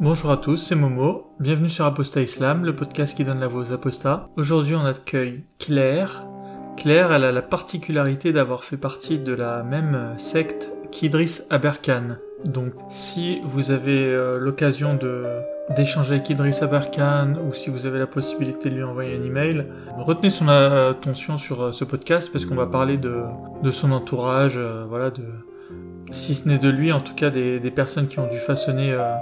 Bonjour à tous, c'est Momo. Bienvenue sur Apostat Islam, le podcast qui donne la voix aux apostats. Aujourd'hui, on accueille Claire. Claire, elle a la particularité d'avoir fait partie de la même secte qu'Idriss Aberkan. Donc, si vous avez euh, l'occasion de d'échanger avec Idriss Aberkan ou si vous avez la possibilité de lui envoyer un email, retenez son attention sur euh, ce podcast parce qu'on va parler de, son entourage, euh, voilà, de si ce n'est de lui, en tout cas des, personnes qui ont dû façonner euh,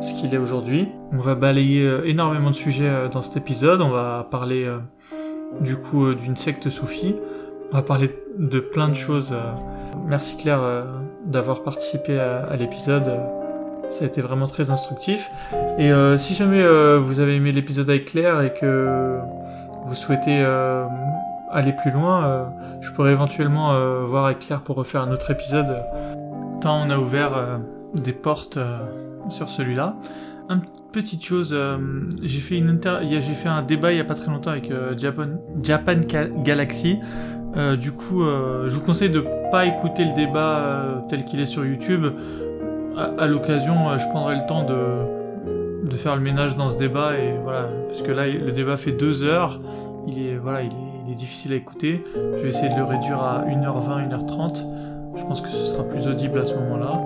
ce qu'il est aujourd'hui. On va balayer euh, énormément de sujets euh, dans cet épisode. On va parler du coup d'une secte soufie. On va parler de plein de choses. Merci Claire d'avoir participé à, l'épisode. Ça a été vraiment très instructif. Et si jamais vous avez aimé l'épisode avec Claire et que vous souhaitez aller plus loin, euh, je pourrais éventuellement euh, voir avec Claire pour refaire un autre épisode. Tant on a ouvert euh, des portes euh, sur celui-là. Une petite chose, euh, j'ai fait une inter... j'ai fait un débat il y a pas très longtemps avec euh, Japan, Japan Ga- Galaxy. Euh, du coup, euh, je vous conseille de pas écouter le débat euh, tel qu'il est sur YouTube. À, l'occasion, euh, je prendrai le temps de, de faire le ménage dans ce débat et voilà, parce que là, le débat fait deux heures. Il est voilà, il est, il est difficile à écouter. Je vais essayer de le réduire à 1h20, 1h30. Je pense que ce sera plus audible à ce moment-là.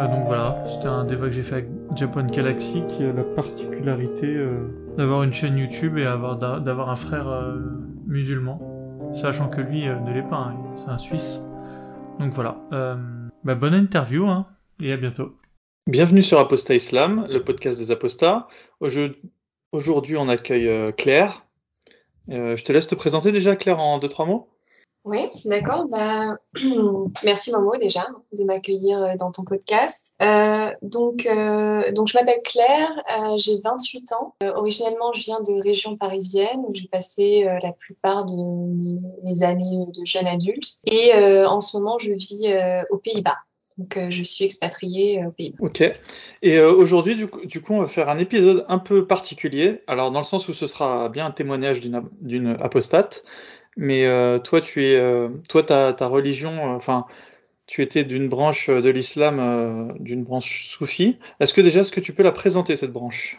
Euh, donc voilà, c'était un débat que j'ai fait avec Japan Galaxy qui a la particularité euh, d'avoir une chaîne YouTube et avoir d'a- d'avoir un frère euh, musulman, sachant que lui ne l'est pas, hein, c'est un Suisse. Donc voilà, bah, bonne interview hein, et à bientôt. Bienvenue sur Apostat Islam, le podcast des apostats. Aujo- Aujourd'hui, on accueille Claire. Euh, je te laisse te présenter déjà, Claire, en deux trois mots. Oui, d'accord. Bah, merci Momo déjà de m'accueillir euh, dans ton podcast. Euh, donc, donc je m'appelle Claire, j'ai 28 ans. Originellement, je viens de région parisienne où j'ai passé la plupart de mes, mes années de jeune adulte. Et en ce moment, je vis aux Pays-Bas. Donc, euh, je suis expatriée euh, aux Pays-Bas. Ok. Et euh, aujourd'hui, du, coup- du coup, on va faire un épisode un peu particulier. Alors, dans le sens où ce sera bien un témoignage d'une ap- d'une apostate. Mais toi, tu es, toi, ta, ta religion, enfin, tu étais d'une branche de l'islam, euh, d'une branche soufie. Est-ce que déjà, est-ce que tu peux la présenter cette branche?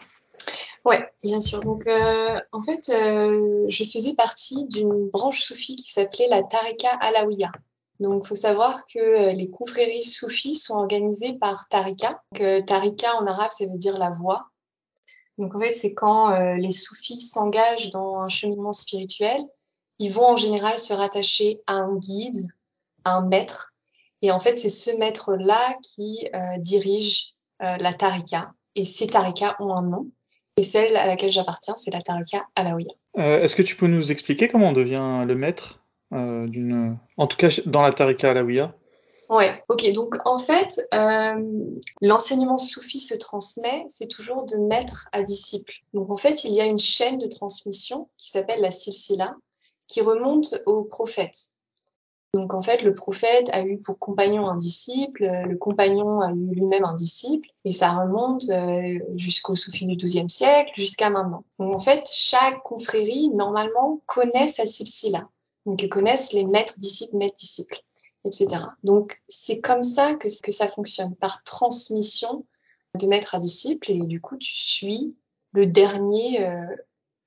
Ouais, bien sûr. Donc, euh, en fait, euh, je faisais partie d'une branche soufie qui s'appelait la Tariqa Alawiya. Donc, faut savoir que euh, les confréries soufis sont organisées par Tariqa. Donc, euh, Tariqa en arabe, ça veut dire la voie. Donc, en fait, c'est quand euh, les soufis s'engagent dans un cheminement spirituel, ils vont en général se rattacher à un guide, à un maître. Et en fait, c'est ce maître-là qui dirige la Tariqa. Et ces Tariqas ont un nom. Et celle à laquelle j'appartiens, c'est la Tariqa Alawiya. Euh, est-ce que tu peux nous expliquer comment on devient le maître? Euh, en tout cas dans la tariqa alawiya? Ouais, ok. Donc en fait, euh, l'enseignement soufi se transmet, c'est toujours de maître à disciple. Donc en fait, il y a une chaîne de transmission qui s'appelle la silsila, qui remonte au prophète. Donc en fait, le prophète a eu pour compagnon un disciple, le compagnon a eu lui-même un disciple, et ça remonte euh, jusqu'au soufi du XIIe siècle, jusqu'à maintenant. Donc en fait, chaque confrérie, normalement, connaît sa silsila. Ils connaissent les maîtres disciples, maîtres disciples etc. Donc c'est comme ça que, que ça fonctionne, par transmission de maître à disciple, et du coup tu suis le dernier euh,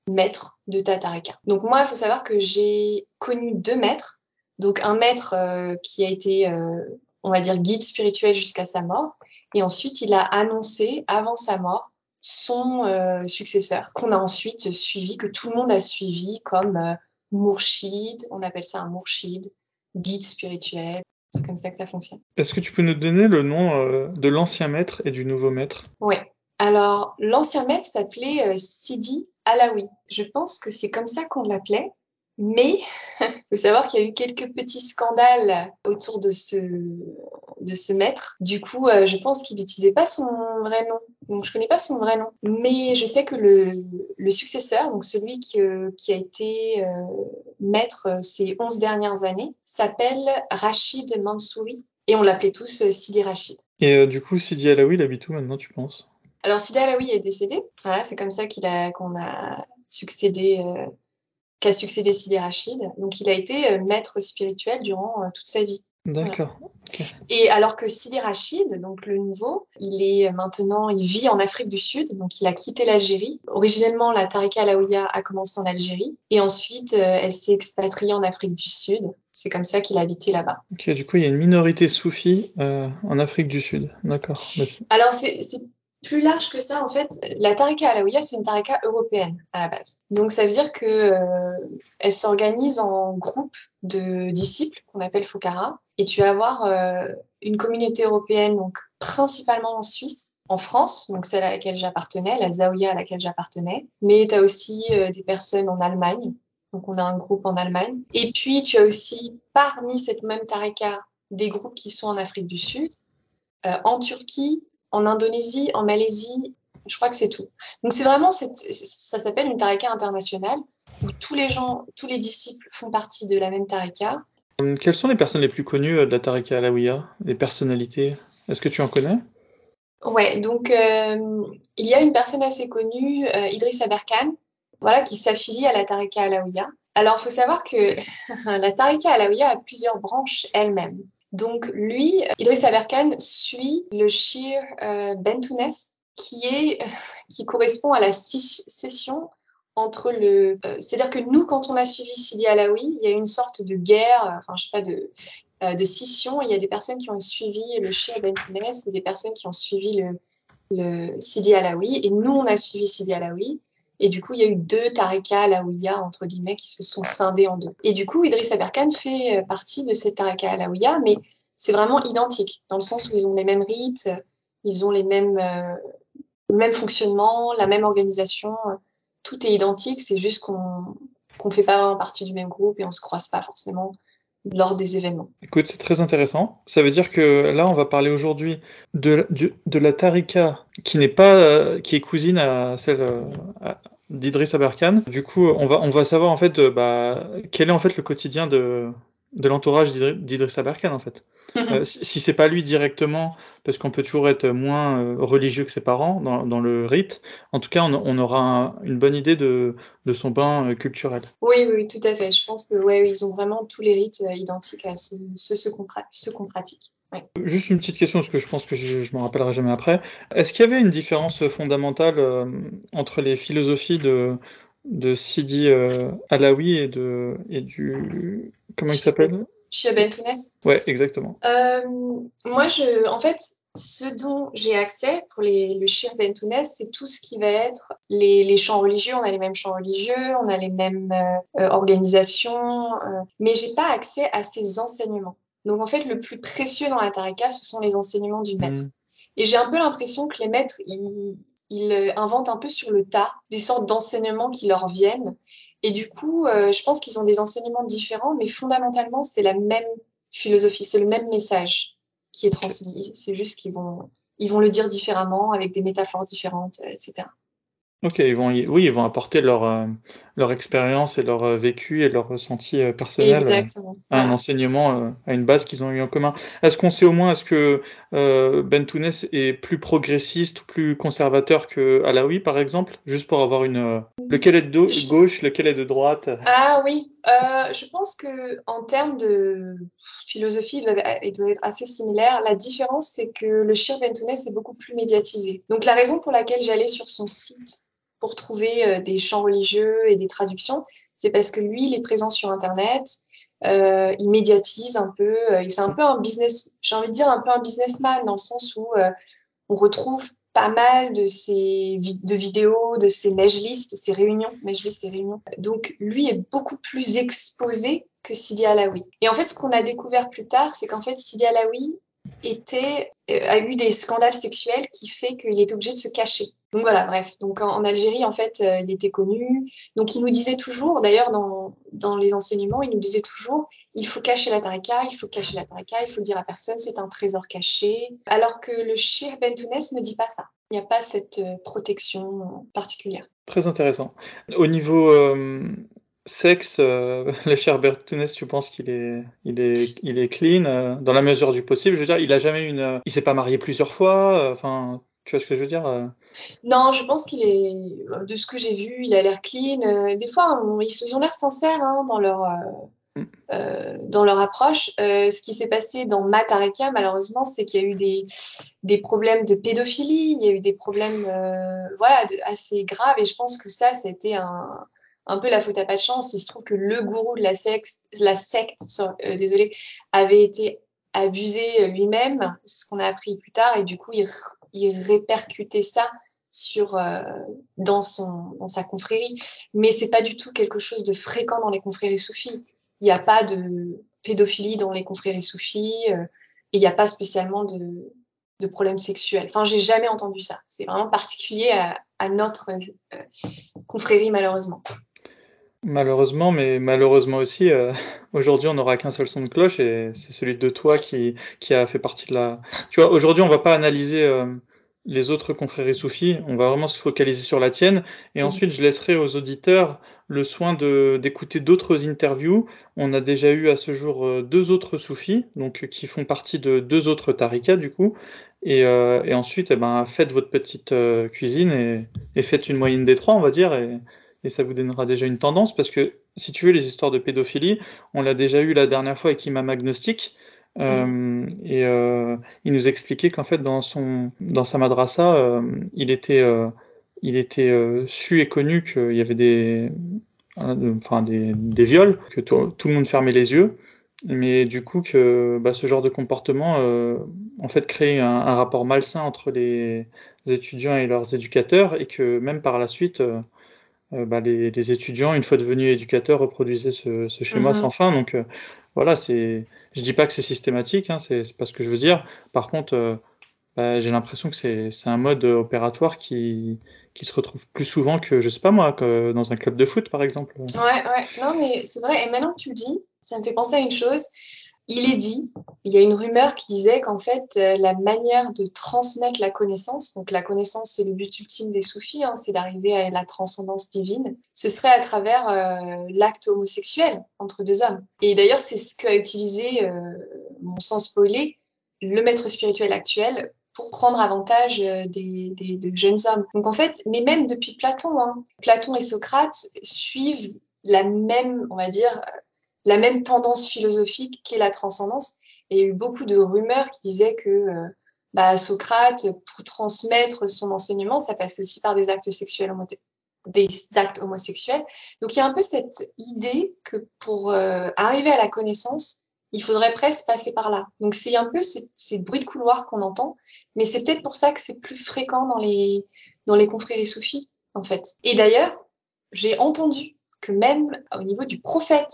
maître de ta tarika. Donc moi, il faut savoir que j'ai connu deux maîtres, donc un maître euh, qui a été, euh, on va dire, guide spirituel jusqu'à sa mort, et ensuite il a annoncé, avant sa mort, son successeur, qu'on a ensuite suivi, que tout le monde a suivi comme Mourchid, on appelle ça un Mourchid, guide spirituel. C'est comme ça que ça fonctionne. Est-ce que tu peux nous donner le nom euh, de l'ancien maître et du nouveau maître? Ouais. Alors, l'ancien maître s'appelait euh, Sidi Alaoui. Je pense que c'est comme ça qu'on l'appelait. Mais il faut savoir qu'il y a eu quelques petits scandales autour de ce, de ce maître. Du coup, euh, je pense qu'il n'utilisait pas son vrai nom. Donc, je connais pas son vrai nom. Mais je sais que le, le successeur, donc celui qui, euh, qui a été euh, maître ces 11 dernières années, s'appelle Rachid Mansouri. Et on l'appelait tous Sidi Rachid. Et euh, du coup, Sidi Alaoui, il habite où maintenant, tu penses? Alors, Sidi Alaoui est décédé. Voilà, c'est comme ça qu'il a, qu'on a succédé, qu'a succédé Sidi Rachid. Donc, il a été euh, maître spirituel durant euh, toute sa vie. D'accord. Et alors que Sidi Rachid, donc le nouveau, il est maintenant, il vit en Afrique du Sud, donc il a quitté l'Algérie. Originellement, la Tariqa Alaouia a commencé en Algérie et ensuite euh, elle s'est expatriée en Afrique du Sud. C'est comme ça qu'il a habité là-bas. Ok, du coup, il y a une minorité soufie euh, en Afrique du Sud. D'accord. Alors c'est plus large que ça, en fait, la Tariqa Alaouia, c'est une Tariqa européenne à la base. Donc ça veut dire que euh, elle s'organise en groupes de disciples qu'on appelle Fokara. Et tu vas avoir euh, une communauté européenne, donc principalement en Suisse, en France, donc celle à laquelle j'appartenais, la Zaouia à laquelle j'appartenais. Mais tu as aussi euh, des personnes en Allemagne. Donc on a un groupe en Allemagne. Et puis tu as aussi parmi cette même Tariqa des groupes qui sont en Afrique du Sud, en Turquie, en Indonésie, en Malaisie, je crois que c'est tout. Donc c'est vraiment, ça s'appelle une tarika internationale où tous les gens, tous les disciples font partie de la même tarika. Euh, quelles sont les personnes les plus connues euh, de la tarika alawiya Les personnalités? Est-ce que tu en connais? Ouais, donc euh, il y a une personne assez connue, Idriss Aberkan, voilà, qui s'affilie à la tarika alawiya. Alors, il faut savoir que la tarika alawiya a plusieurs branches elle-même. Donc lui, Idriss Aberkan suit le shir euh, Bentounes qui est qui correspond à la scission entre le euh, c'est-à-dire que nous quand on a suivi Sidi Alaoui, il y a une sorte de guerre euh, enfin je sais pas de euh, de scission, il y a des personnes qui ont suivi le shir Bentounes et des personnes qui ont suivi le le Sidi Alaoui et nous on a suivi Sidi Alaoui et du coup, il y a eu deux tarikas alaouia, entre guillemets, qui se sont scindés en deux. Et du coup, Idriss Aberkan fait euh, partie de ces tarikas alaouia, mais c'est vraiment identique, dans le sens où ils ont les mêmes rites, ils ont les mêmes, euh, le même fonctionnement, la même organisation. Tout est identique, c'est juste qu'on qu'on fait pas partie du même groupe et on se croise pas forcément lors des événements. Écoute, c'est très intéressant. Ça veut dire que là, on va parler aujourd'hui de, la tarika qui n'est pas, euh, qui est cousine à celle d'Idriss Aberkan. Du coup, on va, on va savoir en fait, bah, quel est en fait le quotidien de, de l'entourage d'Idriss Aberkan en fait. Euh, si, c'est pas lui directement, parce qu'on peut toujours être moins euh, religieux que ses parents dans, dans, le rite, en tout cas, on, on aura une bonne idée de, de son bain euh, culturel. Oui, oui, tout à fait. Je pense que ouais, ils ont vraiment tous les rites identiques à ceux, ce qu'on pratique. Juste une petite question, parce que je pense que je, je m'en rappellerai jamais après. Est-ce qu'il y avait une différence fondamentale entre les philosophies de, de Sidi Alaoui et, de, et du. Comment il s'appelle? Chez Bentounes Ouais, exactement. Euh, moi, je, en fait, ce dont j'ai accès pour les, le Shir Bentounes, c'est tout ce qui va être les, les, chants religieux. On a les mêmes chants religieux, on a les mêmes euh, organisations, euh, mais j'ai pas accès à ces enseignements. Donc en fait, le plus précieux dans la tarika, ce sont les enseignements du maître. Mm. Et j'ai un peu l'impression que les maîtres, ils, ils inventent un peu sur le tas des sortes d'enseignements qui leur viennent et du coup, euh, je pense qu'ils ont des enseignements différents, mais fondamentalement, c'est la même philosophie, c'est le même message qui est transmis. C'est juste qu'ils vont, ils vont le dire différemment, avec des métaphores différentes, etc. Ok, ils vont, oui, ils vont apporter leur, euh, leur expérience et leur euh, vécu et leur ressenti euh, personnel à un enseignement, à une base qu'ils ont eu en commun. Est-ce qu'on sait au moins, est-ce que euh, Ben Tounès est plus progressiste ou plus conservateur que Alaoui, par exemple, juste pour avoir une, lequel est de gauche, lequel est de droite? Ah oui, je pense que en termes de philosophie, il doit, il doit, être assez similaire. La différence, c'est que le Shir Ben Tounès est beaucoup plus médiatisé. Donc la raison pour laquelle j'allais sur son site pour trouver euh, des chants religieux et des traductions, c'est parce que lui, il est présent sur Internet, euh, il médiatise un peu, euh, c'est un peu un business, j'ai envie de dire un peu un businessman dans le sens où euh, on retrouve pas mal de ses de vidéos, de ses majlis, de ses réunions, et réunions. Donc lui est beaucoup plus exposé que Sidi Alaoui. Et en fait, ce qu'on a découvert plus tard, c'est qu'en fait Sidi Alaoui a eu des scandales sexuels qui fait qu'il était obligé de se cacher. Donc voilà, bref. Donc en, Algérie, en fait, euh, il était connu. Donc il nous disait toujours, d'ailleurs dans, les enseignements, il nous disait toujours, il faut cacher la tarika, il faut cacher la tarika, il faut le dire à personne, c'est un trésor caché. Alors que le Shir Bentounes ne dit pas ça. Il n'y a pas cette euh, protection particulière. Très intéressant. Au niveau euh, sexe, euh, le Shir Bentounes, tu penses qu'il est, il est, il est clean dans la mesure du possible? Je veux dire, il a jamais une, il s'est pas marié plusieurs fois. Enfin, tu vois ce que je veux dire euh Non, je pense qu'il est, de ce que j'ai vu, il a l'air clean. Euh, des fois, ils ont l'air sincères hein, dans leur, euh, mm. euh, dans leur approche. Euh, ce qui s'est passé dans Matareka, malheureusement, c'est qu'il y a eu des, des, problèmes de pédophilie, il y a eu des problèmes euh, voilà, de, assez graves, et je pense que ça, c'était un, un peu la faute à pas de chance. Il se trouve que le gourou de la secte, la secte euh, désolé, avait été abusé lui-même, ce qu'on a appris plus tard, et du coup, il, il répercutait ça sur euh, dans son dans sa confrérie. Mais c'est pas du tout quelque chose de fréquent dans les confréries soufis. Il n'y a pas de pédophilie dans les confréries soufis euh, et il n'y a pas spécialement de de problèmes sexuels. Enfin j'ai jamais entendu ça. C'est vraiment particulier à, à notre euh, confrérie malheureusement Malheureusement, mais malheureusement aussi, euh, aujourd'hui on n'aura qu'un seul son de cloche et c'est celui de toi qui, qui a fait partie de la. Tu vois, aujourd'hui on va pas analyser euh, les autres confréries soufis, on va vraiment se focaliser sur la tienne. Et ensuite, je laisserai aux auditeurs le soin de, d'écouter d'autres interviews. On a déjà eu à ce jour euh, deux autres soufis, donc qui font partie de deux autres tarikas du coup. Et, euh, et ensuite, eh ben, faites votre petite euh, cuisine et, et, faites une moyenne des trois, on va dire, et, et ça vous donnera déjà une tendance, parce que si tu veux, les histoires de pédophilie, on l'a déjà eu la dernière fois avec Imam Agnostic. Euh, et euh, il nous expliquait qu'en fait dans son dans sa madrasa, euh, il était euh, il était su et connu qu'il y avait des enfin des, des viols, que tout, tout, le monde fermait les yeux, mais du coup que bah, ce genre de comportement en fait crée un, un, rapport malsain entre les étudiants et leurs éducateurs et que même par la suite bah, les, les, étudiants, une fois devenus éducateurs, reproduisaient ce, ce schéma -hmm. sans fin. Donc voilà, c'est je dis pas que c'est systématique, hein, c'est pas ce que je veux dire. Par contre, euh, bah, j'ai l'impression que c'est un mode opératoire qui, qui se retrouve plus souvent que, je sais pas moi, que dans un club de foot, par exemple. Ouais, ouais, non, mais c'est vrai. Et maintenant que tu le dis, ça me fait penser à une chose. Il est dit, il y a une rumeur qui disait qu'en fait, euh, la manière de transmettre la connaissance, donc la connaissance, c'est le but ultime des soufis, hein, c'est d'arriver à la transcendance divine, ce serait à travers euh, l'acte homosexuel entre deux hommes. Et d'ailleurs, c'est ce qu'a utilisé, euh, mon sens spoilé, le maître spirituel actuel pour prendre avantage des, des, de jeunes hommes. Donc en fait, mais même depuis Platon, hein, Platon et Socrate suivent la même, on va dire, la même tendance philosophique qu'est la transcendance. Et il y a eu beaucoup de rumeurs qui disaient que euh, bah, Socrate, pour transmettre son enseignement, ça passait aussi par des actes sexuels des actes homosexuels. Donc il y a un peu cette idée que pour euh, arriver à la connaissance, il faudrait presque passer par là. Donc c'est un peu ces, ces bruits de couloir qu'on entend, mais c'est peut-être pour ça que c'est plus fréquent dans les dans les confréries soufis en fait. Et d'ailleurs, j'ai entendu que même au niveau du prophète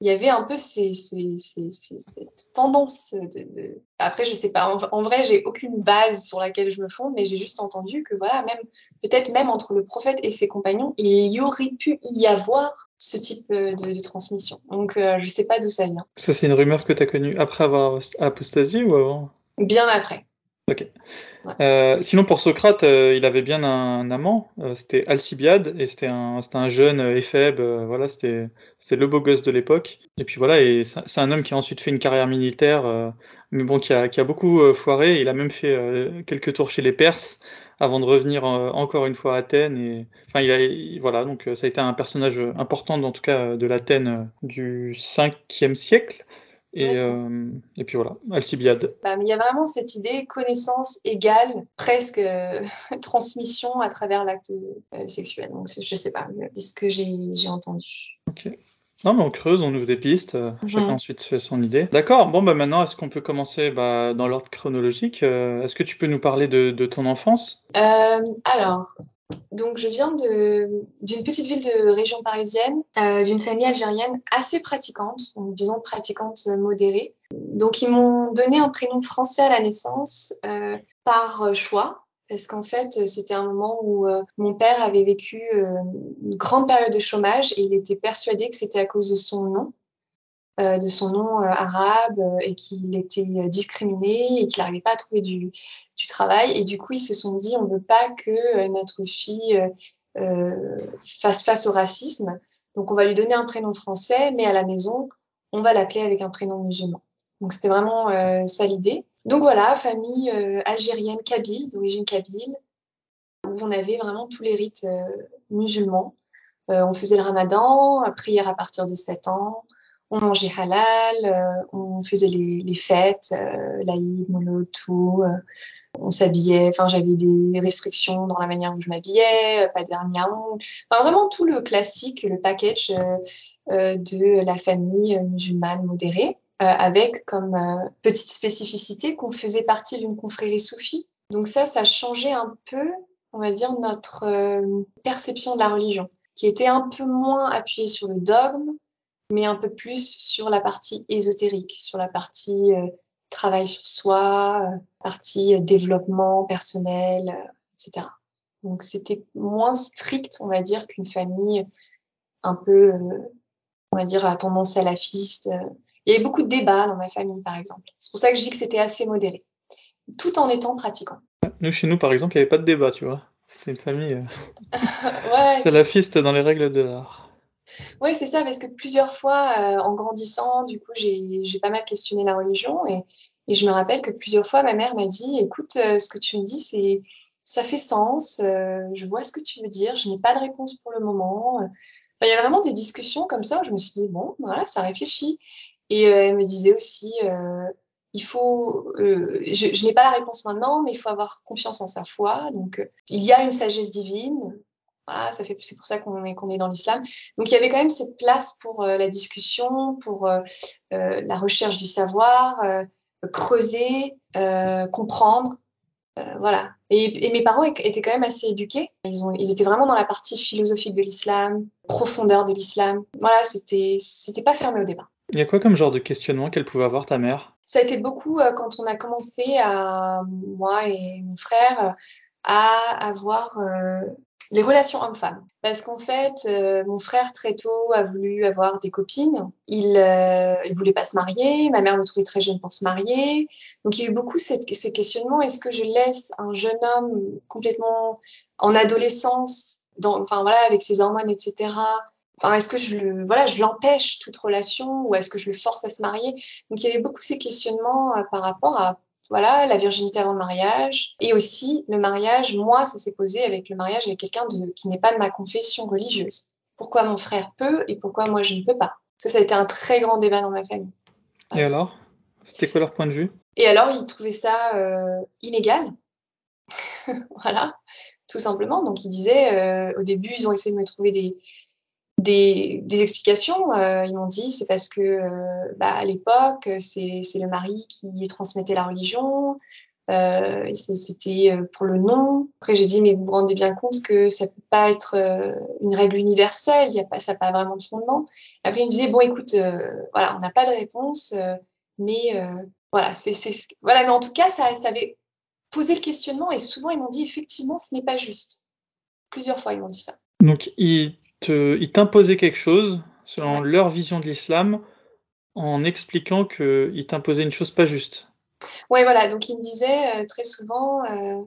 il y avait un peu ces, ces, ces, cette tendance de, de, Après, je sais pas. En, en vrai, j'ai aucune base sur laquelle je me fonde, mais j'ai juste entendu que voilà, même peut-être même entre le prophète et ses compagnons, il y aurait pu y avoir ce type de, de transmission. Donc, euh, je sais pas d'où ça vient. Ça, c'est une rumeur que tu as connue après avoir apostasié ou avant? Bien après. Ok. Euh, sinon, pour Socrate, euh, il avait bien un, un amant, euh, c'était Alcibiade, et c'était un, un jeune éphèbe, euh, voilà, c'était le beau gosse de l'époque. Et puis voilà, et c'est un homme qui a ensuite fait une carrière militaire, euh, mais bon, qui a, qui a beaucoup euh, foiré. Il a même fait quelques tours chez les Perses avant de revenir encore une fois à Athènes. Et enfin, il a, il, voilà, donc ça a été un personnage important, en tout cas, de l'Athènes du 5e siècle. Et, euh, et, puis voilà, Alcibiade. Bah, il y a vraiment cette idée connaissance égale presque euh, transmission à travers l'acte euh, sexuel. Donc je sais pas, c'est ce que j'ai entendu. Ok. Non, mais on creuse, on ouvre des pistes, mmh. chacun ensuite fait son idée. D'accord, bon, bah maintenant, est-ce qu'on peut commencer bah, dans l'ordre chronologique Est-ce que tu peux nous parler de, de ton enfance? Alors, donc, je viens d'une petite ville de région parisienne, euh, d'une famille algérienne assez pratiquante, disons pratiquante modérée. Donc, ils m'ont donné un prénom français à la naissance euh, par choix, parce qu'en fait, c'était un moment où euh, mon père avait vécu une grande période de chômage et il était persuadé que c'était à cause de son nom. De son nom arabe et qu'il était discriminé et qu'il n'arrivait pas à trouver du, du, travail. Et du coup, ils se sont dit, on ne veut pas que notre fille fasse face au racisme. Donc, on va lui donner un prénom français, mais à la maison, on va l'appeler avec un prénom musulman. Donc, c'était vraiment ça l'idée. Donc voilà, famille algérienne kabyle, d'origine kabyle, où on avait vraiment tous les rites musulmans. on faisait le ramadan, prière à partir de 7 ans, on mangeait halal, on faisait les, fêtes, l'Aïd, Molo, tout. On s'habillait, enfin j'avais des restrictions dans la manière où je m'habillais, pas de vernis enfin vraiment tout le classique, le package de la famille musulmane modérée. Euh, avec comme euh, petite spécificité qu'on faisait partie d'une confrérie soufie. Donc ça, ça changeait un peu, on va dire, notre euh, perception de la religion, qui était un peu moins appuyée sur le dogme, mais un peu plus sur la partie ésotérique, sur la partie travail sur soi, partie développement personnel, etc. Donc c'était moins strict, on va dire, qu'une famille un peu, on va dire, à tendance salafiste, il y avait beaucoup de débats dans ma famille, par exemple. C'est pour ça que je dis que c'était assez modéré, tout en étant pratiquant. Nous, chez nous, par exemple, il n'y avait pas de débat, tu vois. C'était une famille euh... ouais. salafiste dans les règles de l'art. Oui, c'est ça, parce que plusieurs fois, euh, en grandissant, du coup, j'ai pas mal questionné la religion et, et, je me rappelle que plusieurs fois, ma mère m'a dit, écoute, euh, ce que tu me dis, c'est ça fait sens, euh, je vois ce que tu veux dire, je n'ai pas de réponse pour le moment. il y a vraiment des discussions comme ça où je me suis dit, bon, voilà, ça réfléchit. Et euh, elle me disait aussi, il faut, je, je n'ai pas la réponse maintenant, mais il faut avoir confiance en sa foi. Donc, il y a une sagesse divine. Voilà, ça fait, c'est pour ça qu'on est, qu'on est dans l'islam. Donc, il y avait quand même cette place pour la discussion, pour la recherche du savoir, creuser, comprendre. voilà. Et, et, mes parents étaient quand même assez éduqués. Ils, ont, ils étaient vraiment dans la partie philosophique de l'islam, profondeur de l'islam. Voilà, c'était, c'était pas fermé au départ. Il y a quoi comme genre de questionnement qu'elle pouvait avoir ta mère? Ça a été beaucoup euh, quand on a commencé à, moi et mon frère, à avoir euh, les relations hommes-femmes. Parce qu'en fait, euh, mon frère très tôt a voulu avoir des copines. Il, euh, voulait pas se marier. Ma mère le trouvait très jeune pour se marier. Donc il y a eu beaucoup cette, ces questionnements. Est-ce que je laisse un jeune homme complètement en adolescence, dans, enfin voilà, avec ses hormones, etc., Enfin, est-ce que je le, voilà, je l'empêche toute relation ou est-ce que je le force à se marier? Donc il y avait beaucoup ces questionnements euh, par rapport à voilà la virginité avant le mariage et aussi le mariage. Moi, ça s'est posé avec le mariage avec quelqu'un qui n'est pas de ma confession religieuse. Pourquoi mon frère peut et pourquoi moi je ne peux pas? Ça, ça a été un très grand débat dans ma famille. Et alors? C'était quoi leur point de vue? Et alors, ils trouvaient ça euh, inégal. voilà, tout simplement. Donc, ils disaient, euh, au début, ils ont essayé de me trouver des, des, explications. Euh, ils m'ont dit c'est parce que euh, bah, à l'époque c'est le mari qui transmettait la religion. Euh, c'était pour le nom. Après j'ai dit mais vous vous rendez bien compte que ça peut pas être une règle universelle. Y a pas ça n'a pas vraiment de fondement. Après ils me disaient bon écoute voilà on n'a pas de réponse mais voilà c'est voilà mais en tout cas ça, ça avait posé le questionnement et souvent ils m'ont dit effectivement ce n'est pas juste. Plusieurs fois ils m'ont dit ça. Donc il ils t'imposaient quelque chose selon leur vision de l'islam en expliquant qu'ils t'imposaient une chose pas juste. Oui, voilà. Donc, ils me disaient euh, très souvent, euh,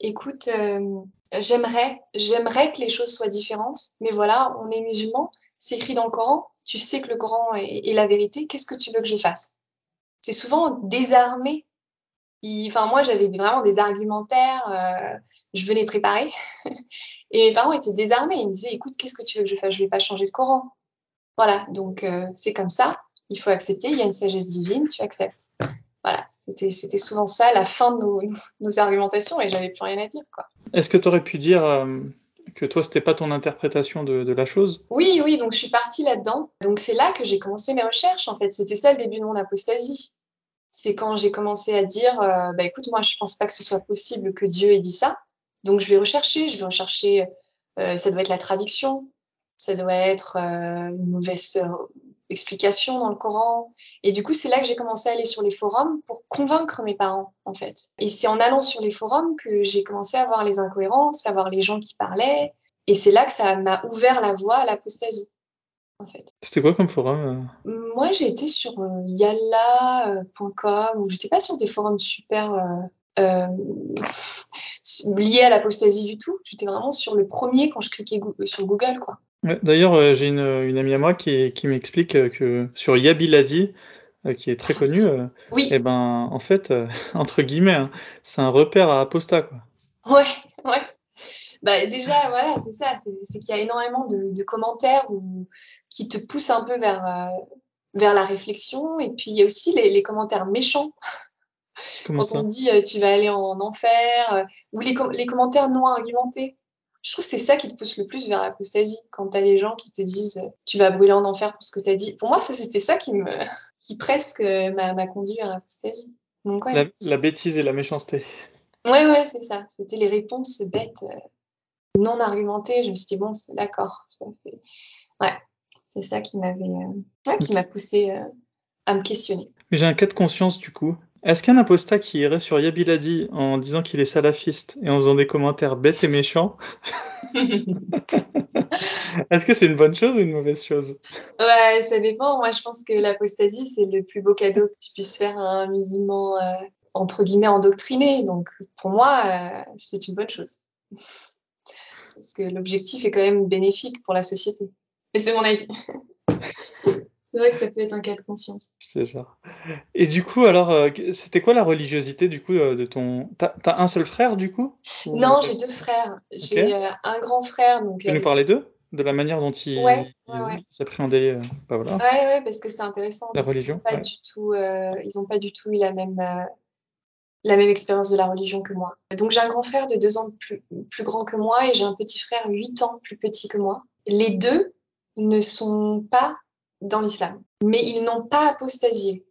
écoute, euh, j'aimerais, j'aimerais que les choses soient différentes, mais voilà, on est musulman, c'est écrit dans le Coran, tu sais que le Coran est, la vérité, qu'est-ce que tu veux que je fasse? C'est souvent désarmé. Enfin, moi, j'avais vraiment des argumentaires je venais préparer. Et mes parents étaient désarmés. Ils me disaient, écoute, qu'est-ce que tu veux que je fasse? Je vais pas changer le Coran. Voilà, donc euh, c'est comme ça. Il faut accepter. Il y a une sagesse divine, tu acceptes. Voilà, c'était souvent ça la fin de nos, nos argumentations et j'avais plus rien à dire. Est-ce que tu aurais pu dire euh, que toi, c'était pas ton interprétation de, de, la chose? Oui, oui, donc je suis partie là-dedans. Donc c'est là que j'ai commencé mes recherches, en fait. C'était ça le début de mon apostasie. C'est quand j'ai commencé à dire, euh, bah écoute, moi je pense pas que ce soit possible que Dieu ait dit ça. Donc je vais rechercher, je vais rechercher, euh, ça doit être la traduction, ça doit être euh, une mauvaise euh, explication dans le Coran. Et du coup, c'est là que j'ai commencé à aller sur les forums pour convaincre mes parents, en fait. Et c'est en allant sur les forums que j'ai commencé à voir les incohérences, à voir les gens qui parlaient. Et c'est là que ça m'a ouvert la voie à l'apostasie. En fait. C'était quoi comme forum Moi, j'ai été sur yalla.com, où j'étais pas sur des forums super euh, lié à l'apostasie du tout. J'étais vraiment sur le premier quand je cliquais sur Google, quoi. D'ailleurs, euh, j'ai une, une, amie à moi qui, qui m'explique euh, que sur Yabiladi, qui est très ah, connu, oui. et eh ben en fait, entre guillemets, hein, c'est un repère à apostat, quoi. Ouais, ouais. Bah déjà, voilà, c'est ça, c'est qu'il y a énormément de, de commentaires ou qui te poussent un peu vers vers la réflexion. Et puis il y a aussi les, commentaires méchants. Quand on dit tu vas aller en enfer, ou les, les commentaires non argumentés je trouve que c'est ça qui te pousse le plus vers l'apostasie. Quand tu as les gens qui te disent tu vas brûler en enfer pour ce que tu as dit. Pour moi, ça c'était ça qui me qui presque m'a conduit vers l'apostasie. Donc ouais. la, bêtise et la méchanceté. Ouais ouais, c'est ça. C'était les réponses bêtes euh, non argumentées. Je me suis dit bon, c'est d'accord. c'est ouais, c'est ça qui m'avait euh, qui m'a poussé euh, à me questionner. J'ai un cas de conscience du coup. Est-ce qu'un apostat qui irait sur Yabiladi en disant qu'il est salafiste et en faisant des commentaires bêtes et méchants, est-ce que c'est une bonne chose ou une mauvaise chose? Ouais, ça dépend. Moi, je pense que l'apostasie, c'est le plus beau cadeau que tu puisses faire à un musulman, euh, entre guillemets, endoctriné. Donc, pour moi, euh, c'est une bonne chose. Parce que l'objectif est quand même bénéfique pour la société. Et c'est mon avis. C'est vrai que ça peut être un cas de conscience. C'est genre. Et du coup, alors, euh, c'était quoi la religiosité du coup euh, de ton. T'as as un seul frère du coup? Non, j'ai deux frères. J'ai euh, un grand frère. Donc, tu nous parler d'eux? De la manière dont ils ouais, ouais, s'appréhendaient. Bah, voilà. Ouais, ouais, parce que c'est intéressant. La religion. Ils n'ont pas, du tout, ils ont pas du tout eu la même. la même expérience de la religion que moi. Donc j'ai un grand frère de deux ans plus, plus grand que moi et j'ai un petit frère huit ans plus petit que moi. Les deux ne sont pas dans l'islam. Mais ils n'ont pas apostasié.